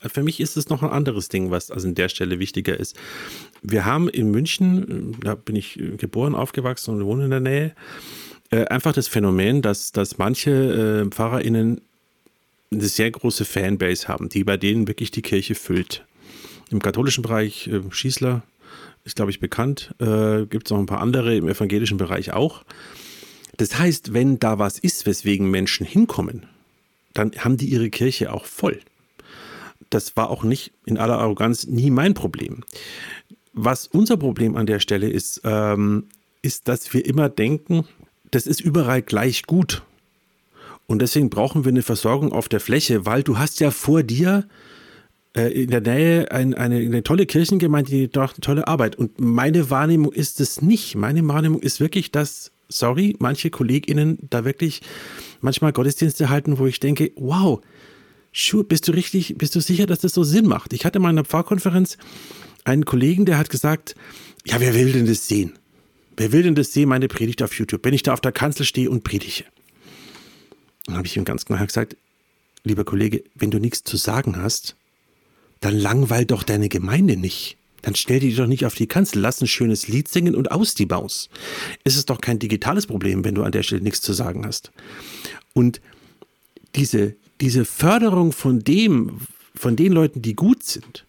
für mich ist es noch ein anderes Ding, was also an der Stelle wichtiger ist. Wir haben in München, da bin ich geboren, aufgewachsen und wohne in der Nähe, äh, einfach das Phänomen, dass, dass manche äh, PfarrerInnen eine sehr große Fanbase haben, die bei denen wirklich die Kirche füllt. Im katholischen Bereich, äh, Schießler ist, glaube ich, bekannt, äh, gibt es noch ein paar andere im evangelischen Bereich auch. Das heißt, wenn da was ist, weswegen Menschen hinkommen, dann haben die ihre Kirche auch voll. Das war auch nicht in aller Arroganz nie mein Problem. Was unser Problem an der Stelle ist, ähm, ist, dass wir immer denken, das ist überall gleich gut. Und deswegen brauchen wir eine Versorgung auf der Fläche, weil du hast ja vor dir in der Nähe ein, eine, eine, tolle Kirchengemeinde, die macht eine tolle Arbeit. Und meine Wahrnehmung ist es nicht. Meine Wahrnehmung ist wirklich, dass, sorry, manche KollegInnen da wirklich manchmal Gottesdienste halten, wo ich denke, wow, sure, bist du richtig, bist du sicher, dass das so Sinn macht? Ich hatte mal in einer Pfarrkonferenz einen Kollegen, der hat gesagt, ja, wer will denn das sehen? Wer will denn das sehen, meine Predigt auf YouTube, wenn ich da auf der Kanzel stehe und predige? Dann habe ich ihm ganz klar gesagt, lieber Kollege, wenn du nichts zu sagen hast, dann langweil doch deine Gemeinde nicht. Dann stell dich doch nicht auf die Kanzel, lass ein schönes Lied singen und aus die Maus. Es ist doch kein digitales Problem, wenn du an der Stelle nichts zu sagen hast. Und diese, diese Förderung von dem, von den Leuten, die gut sind,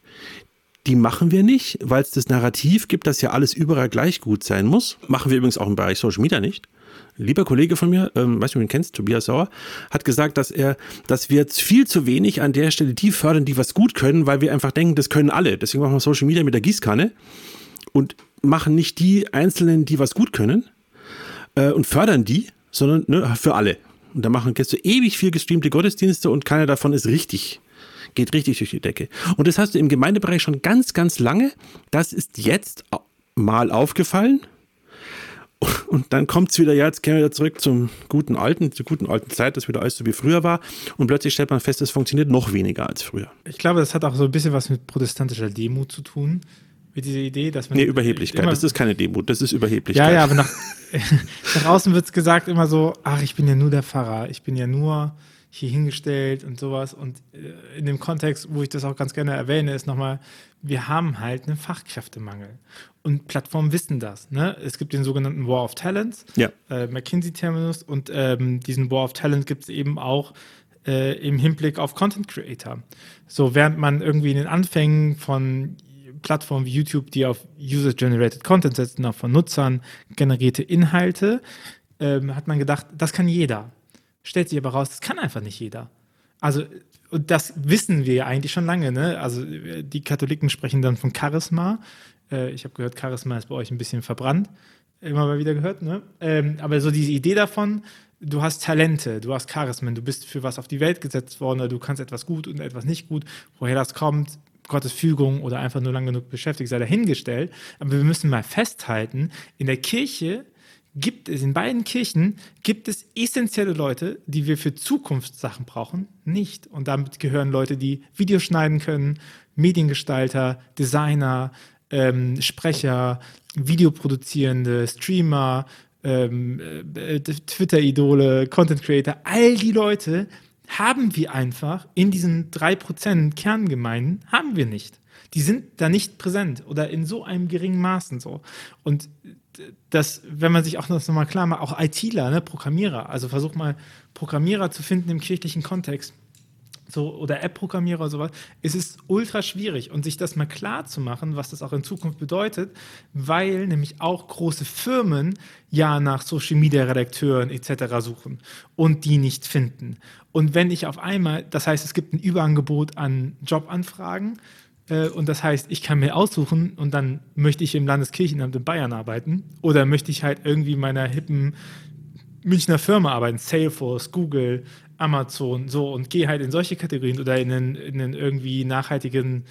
die machen wir nicht, weil es das Narrativ gibt, dass ja alles überall gleich gut sein muss. Machen wir übrigens auch im Bereich Social Media nicht lieber Kollege von mir, ähm, weißt du, du kennst, Tobias Sauer, hat gesagt, dass er, dass wir viel zu wenig an der Stelle die fördern, die was gut können, weil wir einfach denken, das können alle. Deswegen machen wir Social Media mit der Gießkanne und machen nicht die Einzelnen, die was gut können äh, und fördern die, sondern ne, für alle. Und da machen so ewig viel gestreamte Gottesdienste und keiner davon ist richtig geht richtig durch die Decke. Und das hast du im Gemeindebereich schon ganz, ganz lange. Das ist jetzt mal aufgefallen. Und dann kommt es wieder, ja, jetzt gehen wir wieder zurück zum guten alten, zur guten alten Zeit, dass wieder alles so wie früher war. Und plötzlich stellt man fest, es funktioniert noch weniger als früher. Ich glaube, das hat auch so ein bisschen was mit protestantischer Demut zu tun. Mit dieser Idee, dass man. Nee, Überheblichkeit. Das ist keine Demut, das ist Überheblichkeit. Ja, ja, aber nach, nach außen wird es gesagt immer so: Ach, ich bin ja nur der Pfarrer, ich bin ja nur hier hingestellt und sowas. Und äh, in dem Kontext, wo ich das auch ganz gerne erwähne, ist nochmal, wir haben halt einen Fachkräftemangel. Und Plattformen wissen das. Ne? Es gibt den sogenannten War of Talents, ja. äh, McKinsey-Terminus, und ähm, diesen War of Talent gibt es eben auch äh, im Hinblick auf Content Creator. So, während man irgendwie in den Anfängen von Plattformen wie YouTube, die auf User-Generated Content setzen, auch von Nutzern generierte Inhalte, ähm, hat man gedacht, das kann jeder. Stellt sich aber raus, das kann einfach nicht jeder. Also, und das wissen wir ja eigentlich schon lange. Ne? Also, die Katholiken sprechen dann von Charisma. Äh, ich habe gehört, Charisma ist bei euch ein bisschen verbrannt. Immer mal wieder gehört. Ne? Ähm, aber so diese Idee davon, du hast Talente, du hast Charismen, du bist für was auf die Welt gesetzt worden oder du kannst etwas gut und etwas nicht gut. Woher das kommt, Gottes Fügung oder einfach nur lang genug beschäftigt, sei dahingestellt. Aber wir müssen mal festhalten, in der Kirche gibt es, in beiden Kirchen gibt es essentielle Leute, die wir für Zukunftssachen brauchen, nicht. Und damit gehören Leute, die Videos schneiden können, Mediengestalter, Designer, ähm, Sprecher, Videoproduzierende, Streamer, ähm, äh, Twitter-Idole, Content Creator, all die Leute haben wir einfach in diesen 3% Kerngemeinden, haben wir nicht. Die sind da nicht präsent oder in so einem geringen Maßen so. Und das, wenn man sich auch noch mal klar macht, auch ITler, ne, Programmierer, also versuch mal Programmierer zu finden im kirchlichen Kontext, so oder App-Programmierer oder sowas, es ist ultra schwierig und sich das mal klar zu machen, was das auch in Zukunft bedeutet, weil nämlich auch große Firmen ja nach Social Media Redakteuren etc. suchen und die nicht finden. Und wenn ich auf einmal, das heißt, es gibt ein Überangebot an Jobanfragen, äh, und das heißt, ich kann mir aussuchen und dann möchte ich im Landeskirchenamt in Bayern arbeiten oder möchte ich halt irgendwie meiner hippen Münchner Firma arbeiten, Salesforce, Google, Amazon, so und gehe halt in solche Kategorien oder in einen, in einen irgendwie nachhaltigen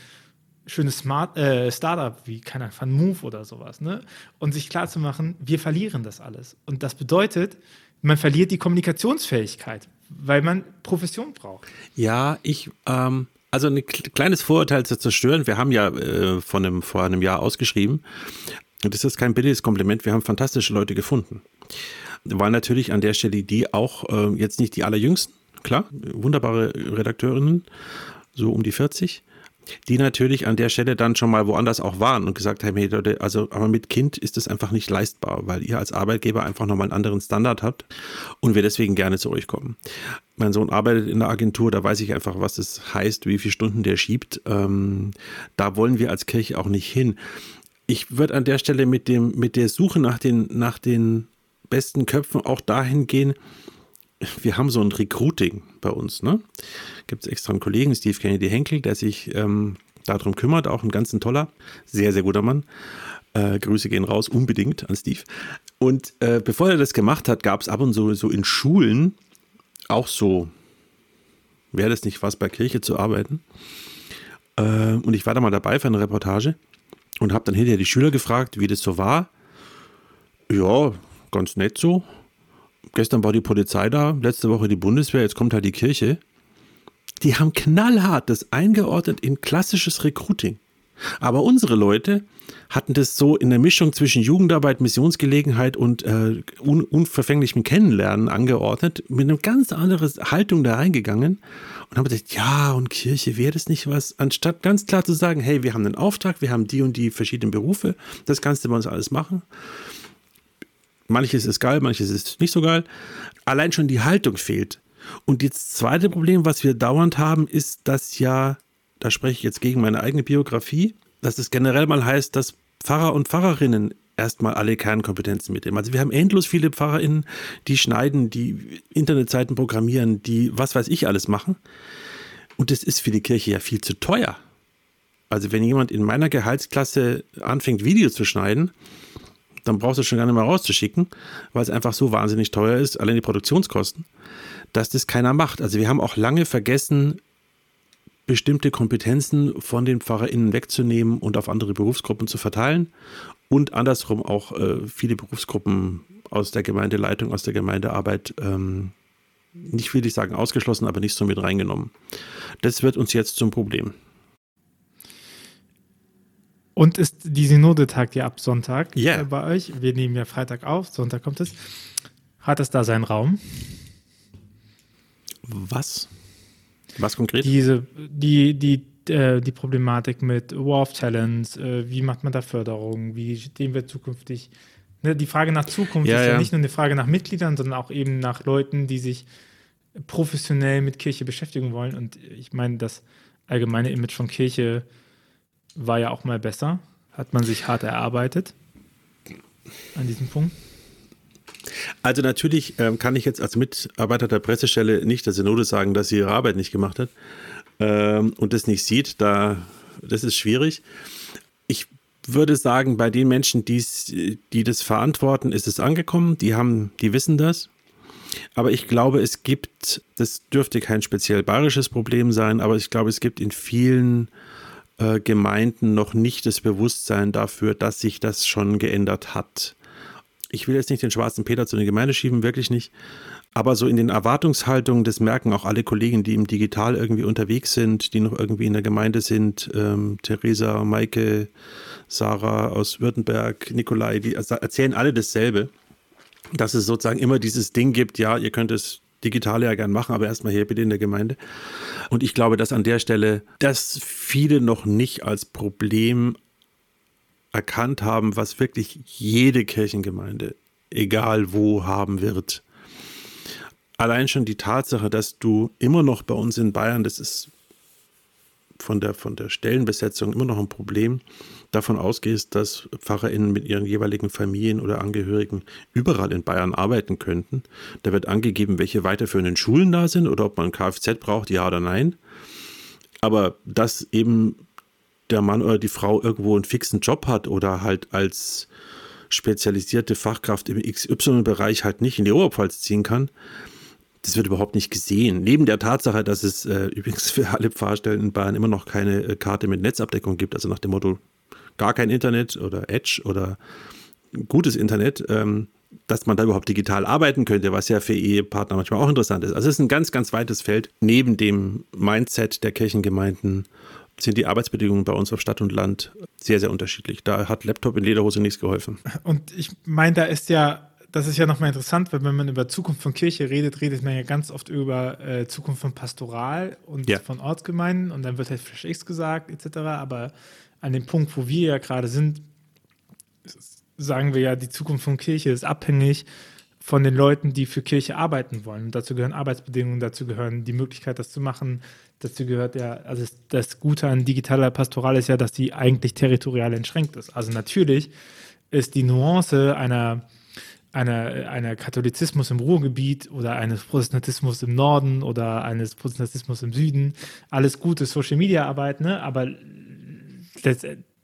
schönes Smart, äh, Startup wie, keine Ahnung, Fun Move oder sowas, ne? Und sich klarzumachen, wir verlieren das alles. Und das bedeutet, man verliert die Kommunikationsfähigkeit, weil man Profession braucht. Ja, ich, ähm, also ein kleines Vorurteil zu zerstören. Wir haben ja äh, von einem, vor einem Jahr ausgeschrieben. Und das ist kein billiges Kompliment. Wir haben fantastische Leute gefunden. Weil natürlich an der Stelle die auch äh, jetzt nicht die allerjüngsten, klar, wunderbare Redakteurinnen, so um die 40 die natürlich an der Stelle dann schon mal woanders auch waren und gesagt haben, hey Leute, also aber mit Kind ist das einfach nicht leistbar, weil ihr als Arbeitgeber einfach nochmal einen anderen Standard habt und wir deswegen gerne zu euch kommen. Mein Sohn arbeitet in der Agentur, da weiß ich einfach, was das heißt, wie viele Stunden der schiebt. Ähm, da wollen wir als Kirche auch nicht hin. Ich würde an der Stelle mit dem, mit der Suche nach den, nach den besten Köpfen auch dahin gehen, wir haben so ein Recruiting bei uns. Ne? Gibt es extra einen Kollegen, Steve Kennedy Henkel, der sich ähm, darum kümmert, auch ein ganz toller, sehr, sehr guter Mann. Äh, Grüße gehen raus, unbedingt an Steve. Und äh, bevor er das gemacht hat, gab es ab und zu so in Schulen auch so, wäre das nicht was bei Kirche zu arbeiten. Äh, und ich war da mal dabei für eine Reportage und habe dann hinterher die Schüler gefragt, wie das so war. Ja, ganz nett so gestern war die Polizei da, letzte Woche die Bundeswehr, jetzt kommt halt die Kirche. Die haben knallhart das eingeordnet in klassisches Recruiting. Aber unsere Leute hatten das so in der Mischung zwischen Jugendarbeit, Missionsgelegenheit und äh, un unverfänglichem Kennenlernen angeordnet, mit einer ganz anderen Haltung da reingegangen und haben gesagt, ja, und Kirche wäre das nicht was, anstatt ganz klar zu sagen, hey, wir haben einen Auftrag, wir haben die und die verschiedenen Berufe, das kannst du bei uns alles machen. Manches ist geil, manches ist nicht so geil. Allein schon die Haltung fehlt. Und das zweite Problem, was wir dauernd haben, ist, dass ja, da spreche ich jetzt gegen meine eigene Biografie, dass es generell mal heißt, dass Pfarrer und Pfarrerinnen erstmal alle Kernkompetenzen mitnehmen. Also wir haben endlos viele PfarrerInnen, die schneiden, die Internetseiten programmieren, die was weiß ich alles machen. Und das ist für die Kirche ja viel zu teuer. Also wenn jemand in meiner Gehaltsklasse anfängt, Videos zu schneiden, dann brauchst du schon gar nicht mehr rauszuschicken, weil es einfach so wahnsinnig teuer ist, allein die Produktionskosten, dass das keiner macht. Also wir haben auch lange vergessen, bestimmte Kompetenzen von den PfarrerInnen wegzunehmen und auf andere Berufsgruppen zu verteilen und andersrum auch äh, viele Berufsgruppen aus der Gemeindeleitung, aus der Gemeindearbeit ähm, nicht will ich sagen ausgeschlossen, aber nicht so mit reingenommen. Das wird uns jetzt zum Problem. Und ist die Synode tagt ja ab Sonntag yeah. äh, bei euch. Wir nehmen ja Freitag auf, Sonntag kommt es. Hat es da seinen Raum? Was? Was konkret? Diese, die, die, äh, die Problematik mit War of Talents, äh, wie macht man da Förderung, wie stehen wir zukünftig? Ne, die Frage nach Zukunft ja, ist ja, ja, nicht nur eine Frage nach Mitgliedern, sondern auch eben nach Leuten, die sich professionell mit Kirche beschäftigen wollen. Und ich meine, das allgemeine Image von Kirche war ja auch mal besser. Hat man sich hart erarbeitet an diesem Punkt? Also natürlich ähm, kann ich jetzt als Mitarbeiter der Pressestelle nicht der Synode sagen, dass sie ihre Arbeit nicht gemacht hat ähm, und das nicht sieht. Da, das ist schwierig. Ich würde sagen, bei den Menschen, die das verantworten, ist es angekommen. Die haben, die wissen das. Aber ich glaube, es gibt, das dürfte kein speziell bayerisches Problem sein, aber ich glaube, es gibt in vielen äh, Gemeinden noch nicht das Bewusstsein dafür, dass sich das schon geändert hat. Ich will jetzt nicht den schwarzen Peter zu den Gemeinde schieben, wirklich nicht. Aber so in den Erwartungshaltungen, das merken auch alle Kollegen, die im Digital irgendwie unterwegs sind, die noch irgendwie in der Gemeinde sind. Ähm, Theresa, Maike, Sarah aus Württemberg, Nikolai, die erzählen alle dasselbe. Dass es sozusagen immer dieses Ding gibt, ja, ihr könnt es Digitale ja gern machen, aber erstmal hier bitte in der Gemeinde. Und ich glaube, dass an der Stelle, dass viele noch nicht als Problem erkannt haben, was wirklich jede Kirchengemeinde, egal wo, haben wird. Allein schon die Tatsache, dass du immer noch bei uns in Bayern, das ist von der, von der Stellenbesetzung immer noch ein Problem, davon ausgehst, dass PfarrerInnen mit ihren jeweiligen Familien oder Angehörigen überall in Bayern arbeiten könnten. Da wird angegeben, welche weiterführenden Schulen da sind oder ob man Kfz braucht, ja oder nein. Aber dass eben der Mann oder die Frau irgendwo einen fixen Job hat oder halt als spezialisierte Fachkraft im XY-Bereich halt nicht in die Oberpfalz ziehen kann, das wird überhaupt nicht gesehen. Neben der Tatsache, dass es äh, übrigens für alle Pfarrstellen in Bayern immer noch keine äh, Karte mit Netzabdeckung gibt, also nach dem Motto gar kein Internet oder Edge oder gutes Internet, ähm, dass man da überhaupt digital arbeiten könnte, was ja für Ehepartner manchmal auch interessant ist. Also es ist ein ganz, ganz weites Feld. Neben dem Mindset der Kirchengemeinden sind die Arbeitsbedingungen bei uns auf Stadt und Land sehr, sehr unterschiedlich. Da hat Laptop in Lederhose nichts geholfen. Und ich meine, da ist ja, das ist ja nochmal interessant, weil wenn man über Zukunft von Kirche redet, redet man ja ganz oft über äh, Zukunft von Pastoral und ja. von Ortsgemeinden und dann wird halt Fresh X gesagt etc. Aber an dem Punkt, wo wir ja gerade sind, sagen wir ja, die Zukunft von Kirche ist abhängig von den Leuten, die für Kirche arbeiten wollen. Und dazu gehören Arbeitsbedingungen, dazu gehören die Möglichkeit, das zu machen. Dazu gehört ja, also das Gute an digitaler Pastoral ist ja, dass die eigentlich territorial entschränkt ist. Also natürlich ist die Nuance einer, einer, einer Katholizismus im Ruhrgebiet oder eines Protestantismus im Norden oder eines Protestantismus im Süden alles gute Social Media Arbeit, ne? aber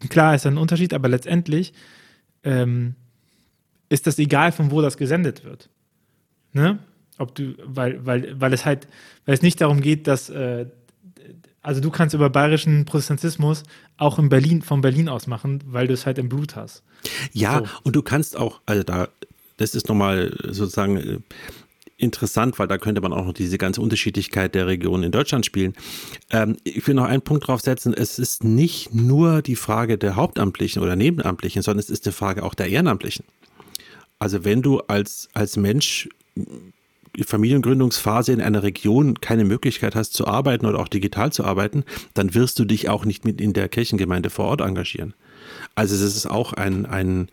klar ist ein Unterschied, aber letztendlich ähm, ist das egal, von wo das gesendet wird. Ne? Ob du, weil, weil, weil es halt, weil es nicht darum geht, dass, äh, also du kannst über bayerischen Protestantismus auch in Berlin, von Berlin aus machen, weil du es halt im Blut hast. Ja, so. und du kannst auch, also da, das ist nochmal sozusagen äh, interessant, weil da könnte man auch noch diese ganze Unterschiedlichkeit der Regionen in Deutschland spielen. Ähm, ich will noch einen Punkt drauf setzen. Es ist nicht nur die Frage der Hauptamtlichen oder Nebenamtlichen, sondern es ist die Frage auch der Ehrenamtlichen. Also wenn du als, als Mensch Familiengründungsphase in einer Region keine Möglichkeit hast zu arbeiten oder auch digital zu arbeiten, dann wirst du dich auch nicht mit in der Kirchengemeinde vor Ort engagieren. Also es ist auch ein, ein,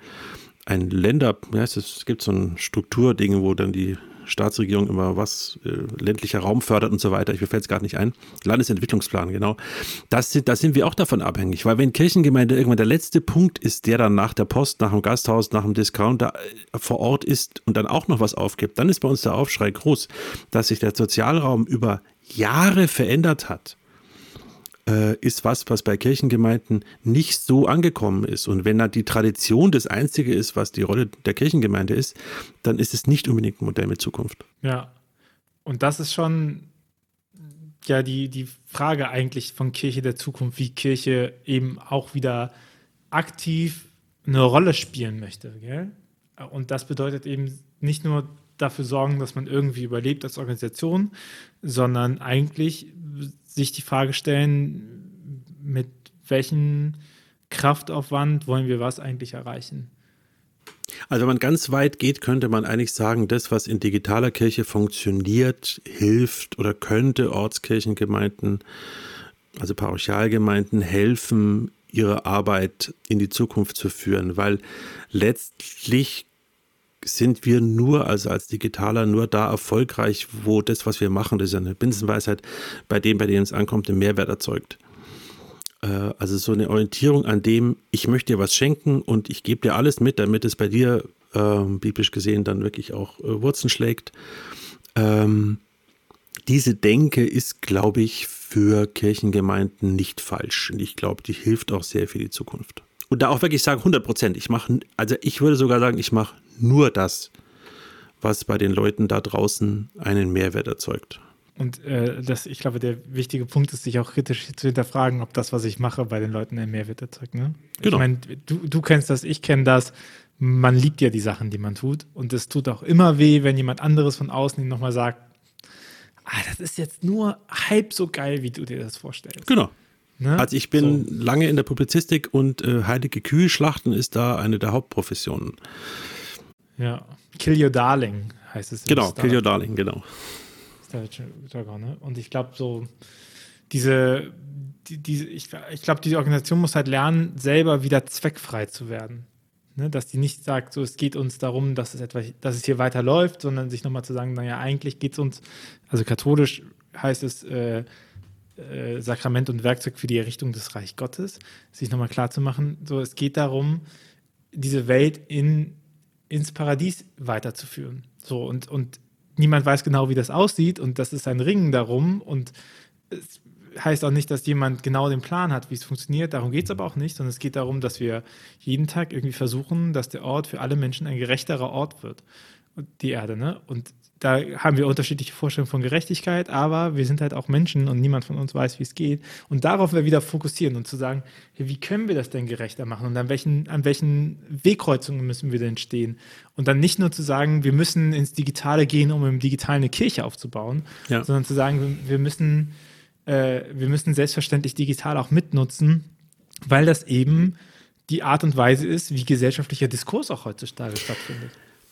ein Länder, ja, es gibt so ein Strukturding, wo dann die Staatsregierung immer was, äh, ländlicher Raum fördert und so weiter. Ich mir fällt es gerade nicht ein. Landesentwicklungsplan, genau. Das da sind wir auch davon abhängig, weil wenn Kirchengemeinde irgendwann der letzte Punkt ist, der dann nach der Post, nach dem Gasthaus, nach dem Discounter äh, vor Ort ist und dann auch noch was aufgibt, dann ist bei uns der Aufschrei groß, dass sich der Sozialraum über Jahre verändert hat ist was, was bei Kirchengemeinden nicht so angekommen ist. Und wenn da die Tradition das Einzige ist, was die Rolle der Kirchengemeinde ist, dann ist es nicht unbedingt ein Modell mit Zukunft. Ja. Und das ist schon ja die, die Frage eigentlich von Kirche der Zukunft, wie Kirche eben auch wieder aktiv eine Rolle spielen möchte. Gell? Und das bedeutet eben nicht nur dafür sorgen, dass man irgendwie überlebt als Organisation, sondern eigentlich sich die Frage stellen, mit welchem Kraftaufwand wollen wir was eigentlich erreichen? Also wenn man ganz weit geht, könnte man eigentlich sagen, das, was in digitaler Kirche funktioniert, hilft oder könnte Ortskirchengemeinden, also Parochialgemeinden helfen, ihre Arbeit in die Zukunft zu führen, weil letztlich sind wir nur, also als Digitaler, nur da erfolgreich, wo das, was wir machen, das ist ja eine Binsenweisheit, bei dem, bei dem es ankommt, einen Mehrwert erzeugt. Äh, also so eine Orientierung an dem, ich möchte dir was schenken und ich gebe dir alles mit, damit es bei dir, äh, biblisch gesehen, dann wirklich auch äh, Wurzeln schlägt. Ähm, diese Denke ist, glaube ich, für Kirchengemeinden nicht falsch. Und ich glaube, die hilft auch sehr für die Zukunft. Und da auch wirklich sagen, 100 Prozent. Ich mache, also ich würde sogar sagen, ich mache nur das, was bei den Leuten da draußen einen Mehrwert erzeugt. Und äh, das, ich glaube, der wichtige Punkt ist, sich auch kritisch zu hinterfragen, ob das, was ich mache, bei den Leuten einen Mehrwert erzeugt. Ne? Genau. Ich meine, du, du kennst das, ich kenne das. Man liebt ja die Sachen, die man tut. Und es tut auch immer weh, wenn jemand anderes von außen nochmal sagt, ah, das ist jetzt nur halb so geil, wie du dir das vorstellst. Genau. Ne? Also ich bin so. lange in der Publizistik und äh, heilige Kühe-Schlachten ist da eine der Hauptprofessionen. Ja, Kill Your Darling heißt es. Genau, Kill Your Darling, genau. Ne? Und ich glaube, so diese, die, die, ich, ich glaube, diese Organisation muss halt lernen, selber wieder zweckfrei zu werden. Ne? Dass die nicht sagt, so es geht uns darum, dass es etwa, dass es hier weiterläuft, sondern sich nochmal zu sagen, naja, eigentlich geht es uns, also katholisch heißt es, äh, äh, Sakrament und Werkzeug für die Errichtung des Reich Gottes, sich nochmal klar zu machen, so es geht darum, diese Welt in, ins Paradies weiterzuführen. So und, und niemand weiß genau, wie das aussieht und das ist ein Ringen darum und es heißt auch nicht, dass jemand genau den Plan hat, wie es funktioniert. Darum geht es aber auch nicht, sondern es geht darum, dass wir jeden Tag irgendwie versuchen, dass der Ort für alle Menschen ein gerechterer Ort wird. Die Erde, ne? Und da haben wir unterschiedliche Vorstellungen von Gerechtigkeit, aber wir sind halt auch Menschen und niemand von uns weiß, wie es geht. Und darauf wir wieder fokussieren und zu sagen, hey, wie können wir das denn gerechter machen und an welchen, an welchen Wegkreuzungen müssen wir denn stehen? Und dann nicht nur zu sagen, wir müssen ins Digitale gehen, um im Digitalen eine Kirche aufzubauen, ja. sondern zu sagen, wir müssen, äh, wir müssen selbstverständlich digital auch mitnutzen, weil das eben die Art und Weise ist, wie gesellschaftlicher Diskurs auch heutzutage stattfindet.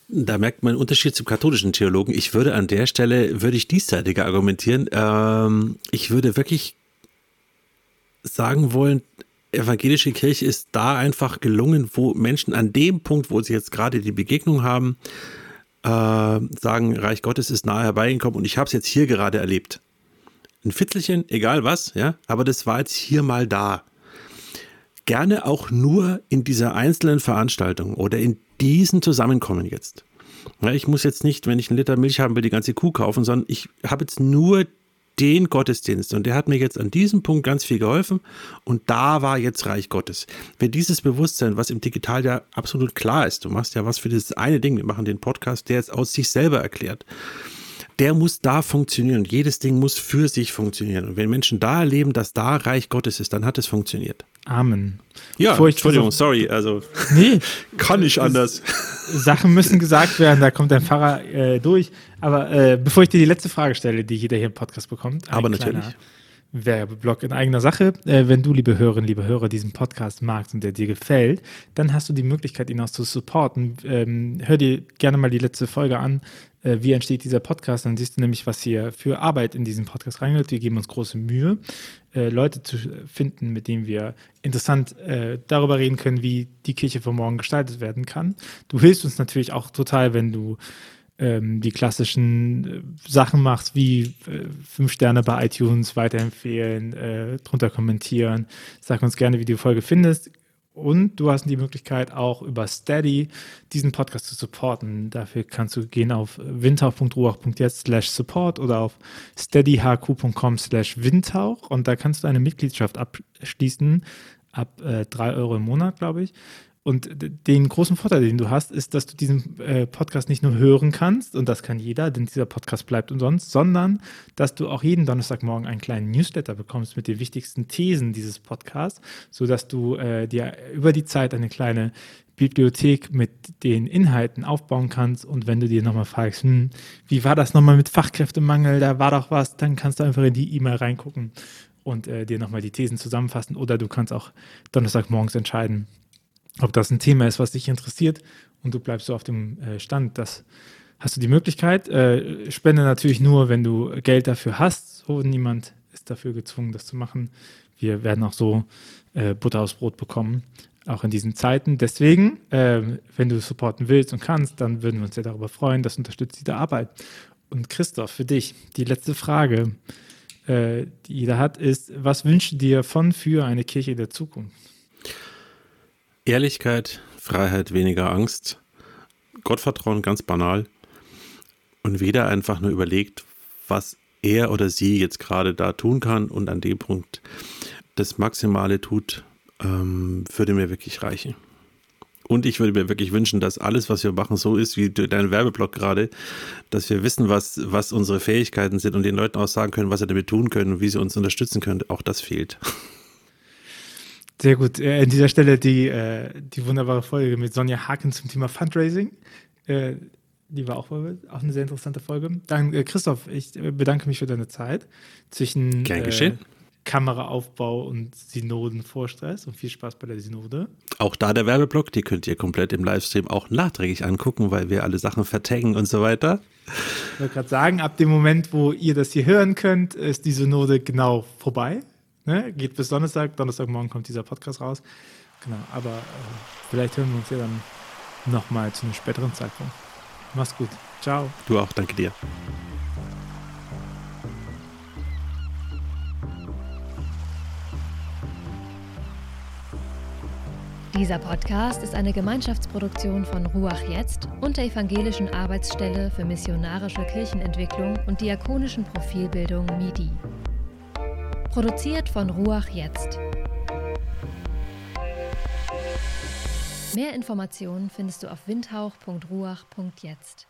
Da merkt man einen Unterschied zum katholischen Theologen. Ich würde an der Stelle, würde ich diesseitiger argumentieren. Ähm, ich würde wirklich sagen wollen, evangelische Kirche ist da einfach gelungen, wo Menschen an dem Punkt, wo sie jetzt gerade die Begegnung haben, äh, sagen, Reich Gottes ist nahe herbeigekommen und ich habe es jetzt hier gerade erlebt. Ein Fitzelchen, egal was, ja, aber das war jetzt hier mal da. Gerne auch nur in dieser einzelnen Veranstaltung oder in diesen Zusammenkommen jetzt. Ja, ich muss jetzt nicht, wenn ich einen Liter Milch haben will, die ganze Kuh kaufen, sondern ich habe jetzt nur den Gottesdienst und der hat mir jetzt an diesem Punkt ganz viel geholfen und da war jetzt Reich Gottes. Wenn dieses Bewusstsein, was im Digital ja absolut klar ist, du machst ja was für dieses eine Ding, wir machen den Podcast, der jetzt aus sich selber erklärt, der muss da funktionieren. Jedes Ding muss für sich funktionieren. Und wenn Menschen da erleben, dass da Reich Gottes ist, dann hat es funktioniert. Amen. Ja, Entschuldigung, sorry, also nee, kann nicht anders. Sachen müssen gesagt werden, da kommt ein Pfarrer äh, durch. Aber äh, bevor ich dir die letzte Frage stelle, die jeder hier im Podcast bekommt, aber natürlich. Werbeblock in eigener Sache. Äh, wenn du, liebe Hörerinnen, liebe Hörer, diesen Podcast magst und der dir gefällt, dann hast du die Möglichkeit, ihn auch zu supporten. Ähm, hör dir gerne mal die letzte Folge an. Äh, wie entsteht dieser Podcast? Dann siehst du nämlich, was hier für Arbeit in diesen Podcast reingeht. Wir geben uns große Mühe, äh, Leute zu finden, mit denen wir interessant äh, darüber reden können, wie die Kirche von morgen gestaltet werden kann. Du hilfst uns natürlich auch total, wenn du ähm, die klassischen äh, Sachen machst, wie äh, fünf Sterne bei iTunes weiterempfehlen, äh, drunter kommentieren. Sag uns gerne, wie du die Folge findest. Und du hast die Möglichkeit auch über Steady diesen Podcast zu supporten. Dafür kannst du gehen auf windhauch.ruach.jetzt slash support oder auf steadyhq.com slash windhauch und da kannst du eine Mitgliedschaft abschließen ab äh, drei Euro im Monat, glaube ich. Und den großen Vorteil, den du hast, ist, dass du diesen äh, Podcast nicht nur hören kannst, und das kann jeder, denn dieser Podcast bleibt umsonst, sondern dass du auch jeden Donnerstagmorgen einen kleinen Newsletter bekommst mit den wichtigsten Thesen dieses Podcasts, sodass du äh, dir über die Zeit eine kleine Bibliothek mit den Inhalten aufbauen kannst. Und wenn du dir nochmal fragst, hm, wie war das nochmal mit Fachkräftemangel, da war doch was, dann kannst du einfach in die E-Mail reingucken und äh, dir nochmal die Thesen zusammenfassen. Oder du kannst auch Donnerstagmorgens entscheiden, ob das ein Thema ist, was dich interessiert und du bleibst so auf dem äh, Stand, das hast du die Möglichkeit. Äh, spende natürlich nur, wenn du Geld dafür hast. So, niemand ist dafür gezwungen, das zu machen. Wir werden auch so äh, Butter aus Brot bekommen, auch in diesen Zeiten. Deswegen, wenn du supporten willst und kannst, dann würden wir uns sehr darüber freuen. Das unterstützt diese Arbeit. Und Christoph, für dich die letzte Frage, die jeder hat, ist: Was wünschst du dir von für eine Kirche der Zukunft? Ehrlichkeit, Freiheit, weniger Angst, Gottvertrauen ganz banal und weder einfach nur überlegt, was er oder sie jetzt gerade da tun kann und an dem Punkt das Maximale tut, ähm, würde mir wirklich reichen. Und ich würde mir wirklich wünschen, dass alles, was wir machen, so ist wie dein Werbeblock gerade, dass wir wissen, was, was unsere Fähigkeiten sind und den Leuten auch sagen können, was sie damit tun können und wie sie uns unterstützen können. Auch das fehlt. Sehr gut. Äh, an dieser Stelle die, äh, die wunderbare Folge mit Sonja Haken zum Thema Fundraising. Äh, die war auch, auch eine sehr interessante Folge. Dann, Christoph, ich bedanke mich für deine Zeit zwischen geschehen. Kameraaufbau und Synoden-Vorstress und viel Spaß bei der Synode. Auch da der Werbeblock, die könnt ihr komplett im Livestream auch nachträglich angucken, weil wir alle Sachen vertaggen und so weiter. Ich wollte gerade sagen, ab dem Moment, wo ihr das hier hören könnt, ist die Synode genau vorbei. Ne? Geht bis Donnerstag. Donnerstagmorgen kommt dieser Podcast raus. Genau, aber äh, vielleicht hören wir uns ja dann nochmal zu einem späteren Zeitpunkt. Mach's gut. Ciao. Du auch, danke dir. Dieser Podcast ist eine Gemeinschaftsproduktion von Ruach Jetzt und der Evangelischen Arbeitsstelle für missionarische Kirchenentwicklung und diakonischen Profilbildung MIDI. Produziert von Ruach Jetzt. Mehr Informationen findest du auf windhauch.ruach.jetzt.